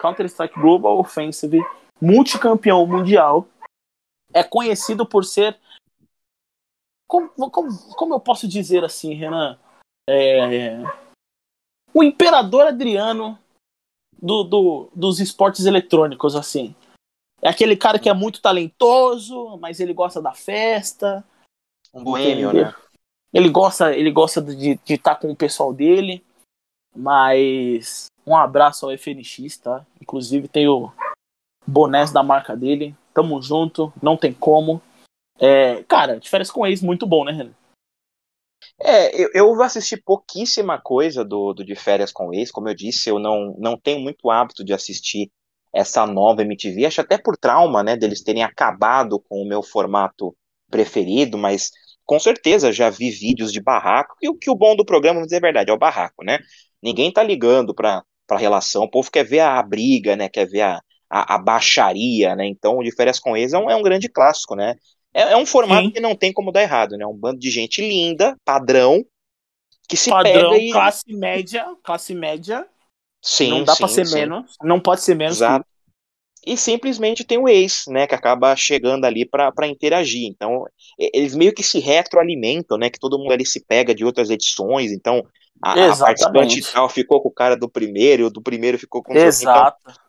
Counter-Strike Global Offensive, multicampeão mundial, é conhecido por ser como, como, como eu posso dizer assim, Renan? É, o imperador Adriano do, do, dos esportes eletrônicos, assim. É aquele cara que é muito talentoso, mas ele gosta da festa. Um boêmio, né? Ele gosta, ele gosta de estar com o pessoal dele. Mas um abraço ao FNX, tá? Inclusive tem o bonés da marca dele. Tamo junto, não tem como. É, cara, diferença com ex muito bom, né, Renan? É, eu, eu assisti pouquíssima coisa do, do De Férias com Ex, como eu disse, eu não, não tenho muito hábito de assistir essa nova MTV, acho até por trauma, né, deles terem acabado com o meu formato preferido, mas com certeza já vi vídeos de barraco, e o que o bom do programa, vamos dizer a verdade, é o barraco, né? Ninguém tá ligando pra, pra relação, o povo quer ver a, briga, né, quer ver a, a, a baixaria, né, então o De Férias com Ex é um, é um grande clássico, né? É, é um formato Sim. que não tem como dar errado, né? Um bando de gente linda, padrão, que se Padrão, pega e. classe média, classe média. Sim, não dá sim, pra ser sim. menos. Não pode ser menos. Exato. E simplesmente tem o ex, né, que acaba chegando ali pra pra interagir. Então, eles meio que se retroalimentam, né, que todo mundo ali se pega de outras edições. Então, a, a participante tal ficou com o cara do primeiro, e o do primeiro ficou com o Que... Então, Exato.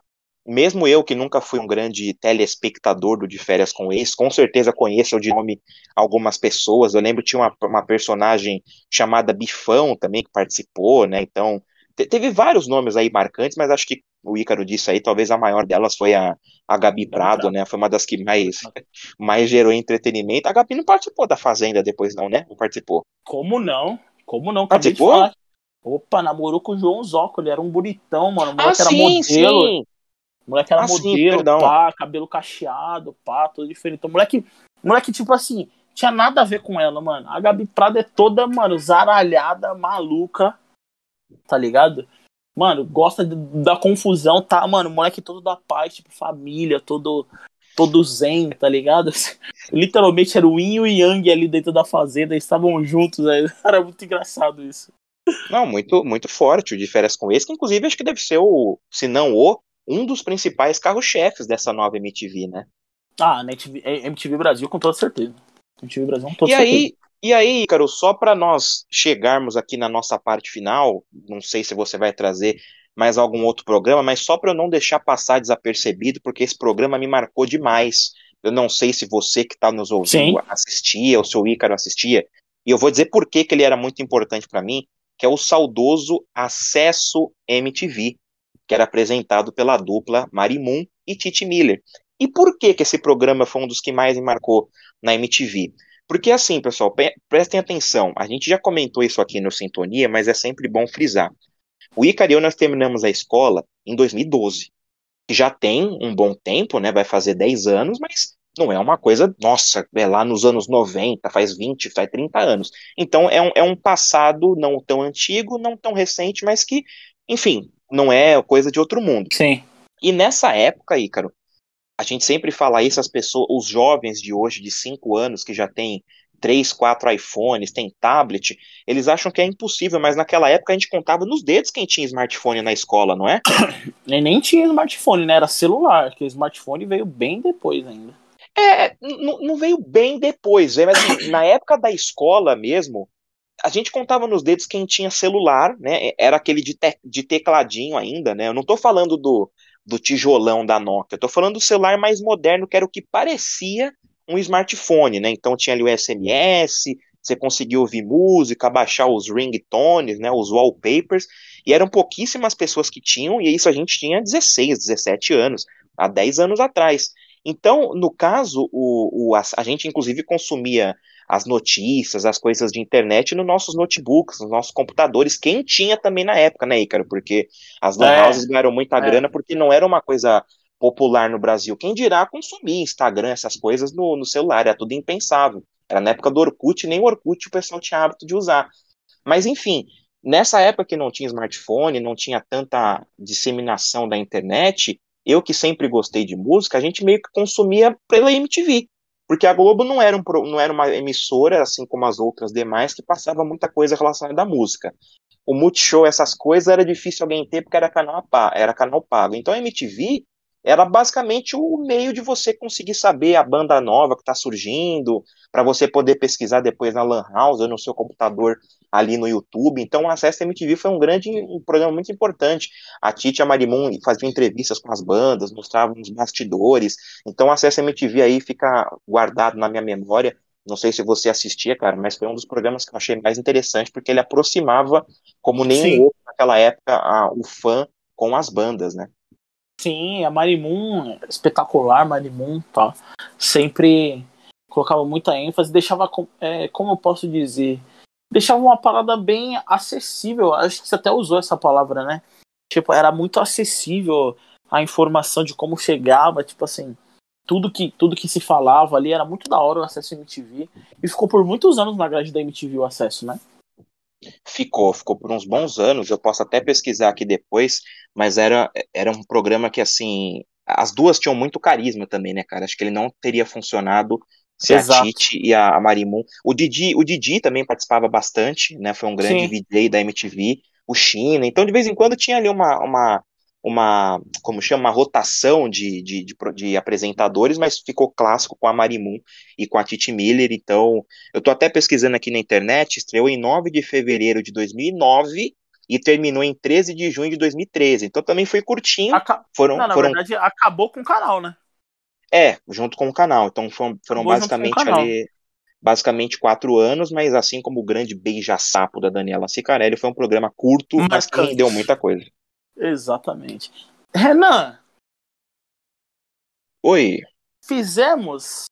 Mesmo eu que nunca fui um grande telespectador do De Férias com Ex, com certeza conheço de nome algumas pessoas. Eu lembro que tinha uma, uma personagem chamada Bifão também que participou, né? Então, te- teve vários nomes aí marcantes, mas acho que o Ícaro disse aí, talvez a maior delas foi a, a Gabi Prado, né? Foi uma das que mais, mais gerou entretenimento. A Gabi não participou da Fazenda depois, não, né? Não participou. Como não? Como não? Acabei Participou? Opa, namorou com o João Zócoli, era um bonitão, mano. O Ah, era sim, modelo. sim. O moleque era Ah, sim, modelo, perdão. pá, cabelo cacheado, pá, todo diferente. O moleque, moleque, tipo assim, tinha nada a ver com ela, mano. A Gabi Prado é toda, mano, zaralhada, maluca, tá ligado? Mano, gosta de- da confusão, tá, mano, moleque todo da paz, tipo, família, todo, todo zen, tá ligado? Literalmente era o Yin e o Yang ali dentro da fazenda, eles estavam juntos, aí. Era muito engraçado isso. Não, muito, muito forte o de férias com esse, que inclusive acho que deve ser o, se não o, um dos principais carro-chefes dessa nova MTV, né? Ah, MTV, MTV Brasil com toda certeza. MTV Brasil com toda E certeza. aí, e aí, Ícaro, só para nós chegarmos aqui na nossa parte final, não sei se você vai trazer mais algum outro programa, mas só para eu não deixar passar desapercebido, porque esse programa me marcou demais. Eu não sei se você que está nos ouvindo Sim. assistia, ou se o Ícaro assistia, e eu vou dizer por que, que ele era muito importante para mim, que é o saudoso Acesso MTV, que era apresentado pela dupla Marimun e Titi Miller. E por que, que esse programa foi um dos que mais me marcou na MTV? Porque assim, pessoal, pe- prestem atenção, a gente já comentou isso aqui no Sintonia, mas é sempre bom frisar. O Ícaro e eu nós terminamos a escola em 2012, que já tem um bom tempo, né? Vai fazer 10 anos, mas não é uma coisa, nossa, é lá nos anos 90, faz 20, faz 30 anos. Então é um, é um passado não tão antigo, não tão recente, mas que, enfim, não é coisa de outro mundo. Sim. E nessa época, Ícaro, a gente sempre fala isso, as pessoas, os jovens de hoje, de 5 anos, que já têm três, quatro iPhones, tem tablet, eles acham que é impossível, mas naquela época a gente contava nos dedos quem tinha smartphone na escola, não é? Nem, nem tinha smartphone, né? Era celular, que o smartphone veio bem depois ainda. É, não veio bem depois, mas assim, na época da escola mesmo, a gente contava nos dedos quem tinha celular, né? Era aquele de, te, de tecladinho ainda, né? Eu não tô falando do, do tijolão da Nokia, eu tô falando do celular mais moderno, que era o que parecia um smartphone, né? Então tinha ali o SMS, você conseguia ouvir música, baixar os ringtones, né, os wallpapers, e eram pouquíssimas pessoas que tinham, e isso a gente tinha 16, 17 anos, há 10 anos atrás. Então, no caso, o, o a, a, gente inclusive consumia as notícias, as coisas de internet nos nossos notebooks, nos nossos computadores, quem tinha também na época, né, Ícaro? Porque as lan houses é, ganharam muita é. grana porque não era uma coisa popular no Brasil. Quem dirá consumir Instagram, essas coisas no, no celular, era tudo impensável. Era na época do Orkut, nem o Orkut o pessoal tinha hábito de usar. Mas enfim, nessa época que não tinha smartphone, não tinha tanta disseminação da internet, eu que sempre gostei de música, a gente meio que consumia pela MTV. Porque a Globo não era, um, não era uma emissora, assim como as outras demais, que passava muita coisa relacionada à música. O Multishow, essas coisas, era difícil alguém ter porque era canal, era canal pago. Então a MTV era basicamente o meio de você conseguir saber a banda nova que está surgindo, para você poder pesquisar depois na Lan House ou no seu computador ali no YouTube. Então, o Acesso MTV foi um grande um programa muito importante. A Titi e a Marimun faziam entrevistas com as bandas, mostravam os bastidores. Então, o Acesso MTV aí fica guardado na minha memória. Não sei se você assistia, cara, mas foi um dos programas que eu achei mais interessante, porque ele aproximava, como nenhum Sim. outro naquela época, a, o fã com as bandas, né? Sim, a Marimun, espetacular Marimun, tá? Sempre colocava muita ênfase, deixava, é, como eu posso dizer, deixava uma parada bem acessível. Acho que você até usou essa palavra, né? Tipo, era muito acessível a informação de como chegava, tipo assim, tudo que tudo que se falava ali era muito da hora o acesso à MTV e ficou por muitos anos na grade da MTV o acesso, né? Ficou, ficou por uns bons anos. Eu posso até pesquisar aqui depois, mas era, era um programa que, assim, as duas tinham muito carisma também, né, cara? Acho que ele não teria funcionado se Exato. a Titi e a, a Marimun. O Didi, o Didi também participava bastante, né? Foi um grande Sim. VJ da MTV. O China. Então, de vez em quando tinha ali uma, uma, uma como chama, uma rotação de, de, de, de, apresentadores, mas ficou clássico com a Marimun e com a Titi Miller, então eu tô até pesquisando aqui na internet, estreou em 9 de fevereiro de 2009 e terminou em 13 de junho de 2013, então também foi curtinho. Aca... Foram, Não, na foram... verdade, acabou com o canal, né? É, junto com o canal, então foram, foram basicamente ali basicamente quatro anos, mas assim como o grande beija-sapo da Daniela Sicarelli, foi um programa curto, mas, mas que rendeu muita coisa. Exatamente. Renan! Oi. Fizemos.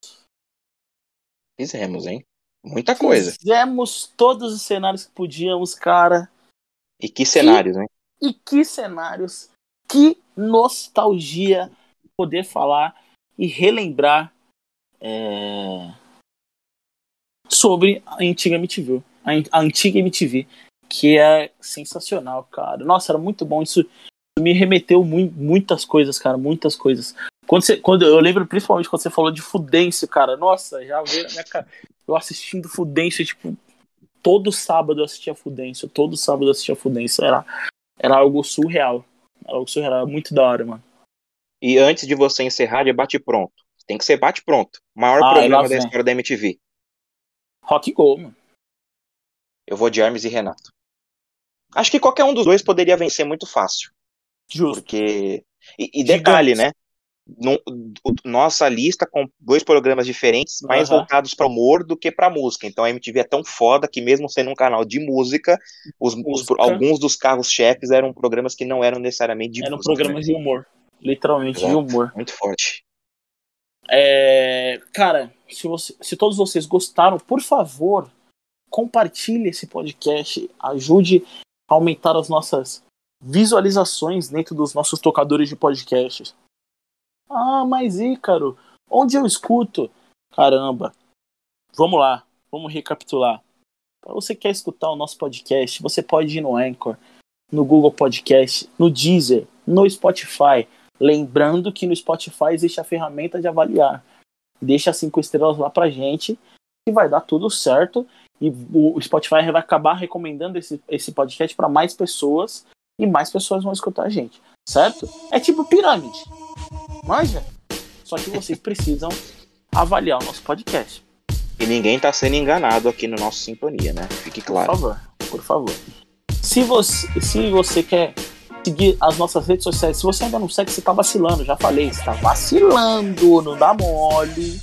Fizemos, hein? Muita coisa. Fizemos todos os cenários que podíamos, cara. E que cenários, que... hein? E que cenários. Que nostalgia poder falar e relembrar é... sobre a antiga MTV. A antiga MTV que é sensacional, cara. Nossa, era muito bom. Isso me remeteu mu muitas coisas, cara, muitas coisas. Quando, você, quando eu lembro principalmente quando você falou de Fudêncio, cara. Nossa, já veio na minha cara. Eu assistindo Fudêncio, tipo, todo sábado eu assistia Fudêncio, todo sábado eu assistia Fudêncio. Era, era algo surreal. Era algo surreal, era muito da hora, mano. E antes de você encerrar, é bate pronto. Tem que ser bate pronto. Maior ah, programa da história da MTV. Rock Go, mano. Eu vou de Hermes e Renato. Acho que qualquer um dos dois poderia vencer muito fácil. Justo. Porque. E, e detalhe, né? No, nossa lista com dois programas diferentes, mais uhum. voltados para humor do que para música. Então a MTV é tão foda que, mesmo sendo um canal de música, os, música. Os, alguns dos carros-chefes eram programas que não eram necessariamente de eram música. Eram programas né? de humor. Literalmente Exato. de humor. Muito forte. É, cara, se, você, se todos vocês gostaram, por favor, compartilhe esse podcast, ajude aumentar as nossas visualizações dentro dos nossos tocadores de podcasts. Ah, mas Ícaro, onde eu escuto? Caramba, vamos lá, vamos recapitular. Para você que quer escutar o nosso podcast, você pode ir no Anchor, no Google Podcast, no Deezer, no Spotify. Lembrando que no Spotify existe a ferramenta de avaliar. Deixa cinco estrelas lá pra gente e vai dar tudo certo. E o Spotify vai acabar recomendando esse, esse podcast para mais pessoas e mais pessoas vão escutar a gente, certo? É tipo pirâmide. Manja? Só que vocês precisam avaliar o nosso podcast. E ninguém tá sendo enganado aqui no nosso Sintonia, né? Fique claro. Por favor, por favor. Se você, se você quer seguir as nossas redes sociais, se você ainda não segue, você tá vacilando, já falei, você tá vacilando, não dá mole.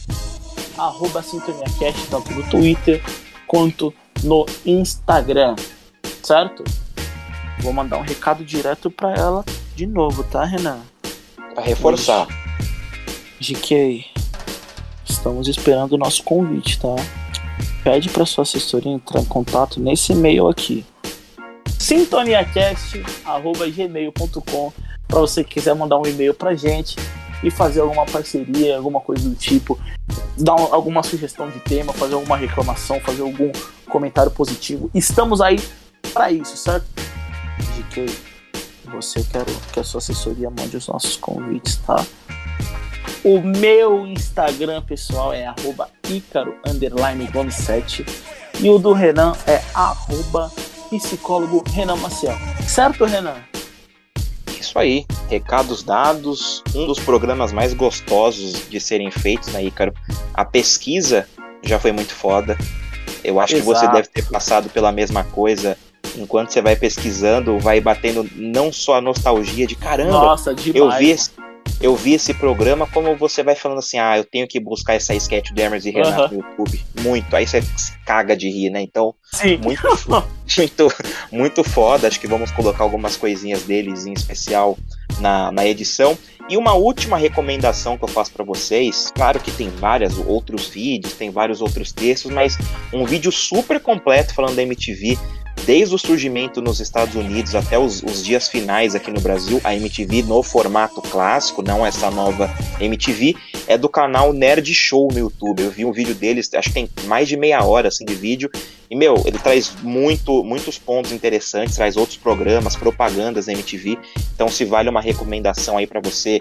Arroba SintoniaCast, tanto no Twitter quanto no Instagram, certo? Vou mandar um recado direto para ela de novo, tá, Renan? Pra reforçar. GK, estamos esperando o nosso convite, tá? Pede para sua assessoria entrar em contato nesse e-mail aqui. sintoniacast@gmail.com para você que quiser mandar um e-mail pra gente e fazer alguma parceria, alguma coisa do tipo, dar alguma sugestão de tema, fazer alguma reclamação, fazer algum comentário positivo. Estamos aí para isso, certo? GK, você quer que a sua assessoria mande os nossos convites, tá? O meu Instagram pessoal é arroba Ícaro 7 e o do Renan é arroba psicólogo Renan Maciel. Certo, Renan? Isso aí, recados dados, um dos programas mais gostosos de serem feitos, né, Ícaro? A pesquisa já foi muito foda. Eu acho Exato. que você deve ter passado pela mesma coisa enquanto você vai pesquisando, vai batendo não só a nostalgia de caramba. Nossa, demais. Eu vi esse, eu vi esse programa, como você vai falando assim, ah, eu tenho que buscar essa sketch do Hermes e Renato no YouTube. Muito. Aí você se caga de rir, né? Então, Sim. muito, muito, muito foda. Acho que vamos colocar algumas coisinhas deles em especial na, na edição. E uma última recomendação que eu faço para vocês, claro que tem vários outros vídeos, tem vários outros textos, mas um vídeo super completo falando da MTV desde o surgimento nos Estados Unidos até os, os, dias finais aqui no Brasil, a MTV no formato clássico, não essa nova MTV, é do canal Nerd Show no YouTube. Eu vi um vídeo deles, acho que tem mais de meia hora assim, de vídeo, e, meu, ele traz muito, muitos pontos interessantes, traz outros programas, propagandas da MTV. Então, se vale uma recomendação aí para você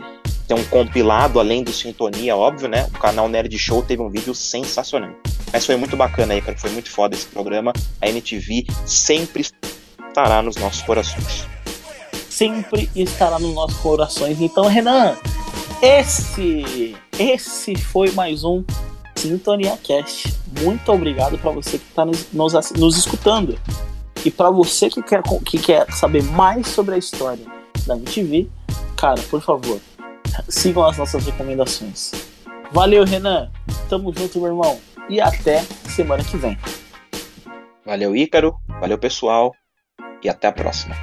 ter um compilado, além do Sintonia, óbvio, né? O canal Nerd Show teve um vídeo sensacional. Mas foi muito bacana aí, cara. Foi muito foda esse programa. A MTV sempre estará nos nossos corações. Sempre estará nos nossos corações. Então, Renan, esse, esse foi mais um Sintonia Cast. Muito obrigado para você que está nos, nos, nos, escutando. E para você que quer, que quer saber mais sobre a história da MTV, cara, por favor, sigam as nossas recomendações. Valeu, Renan. Tamo junto, meu irmão. E até semana que vem. Valeu, Ícaro. Valeu, pessoal. E até a próxima.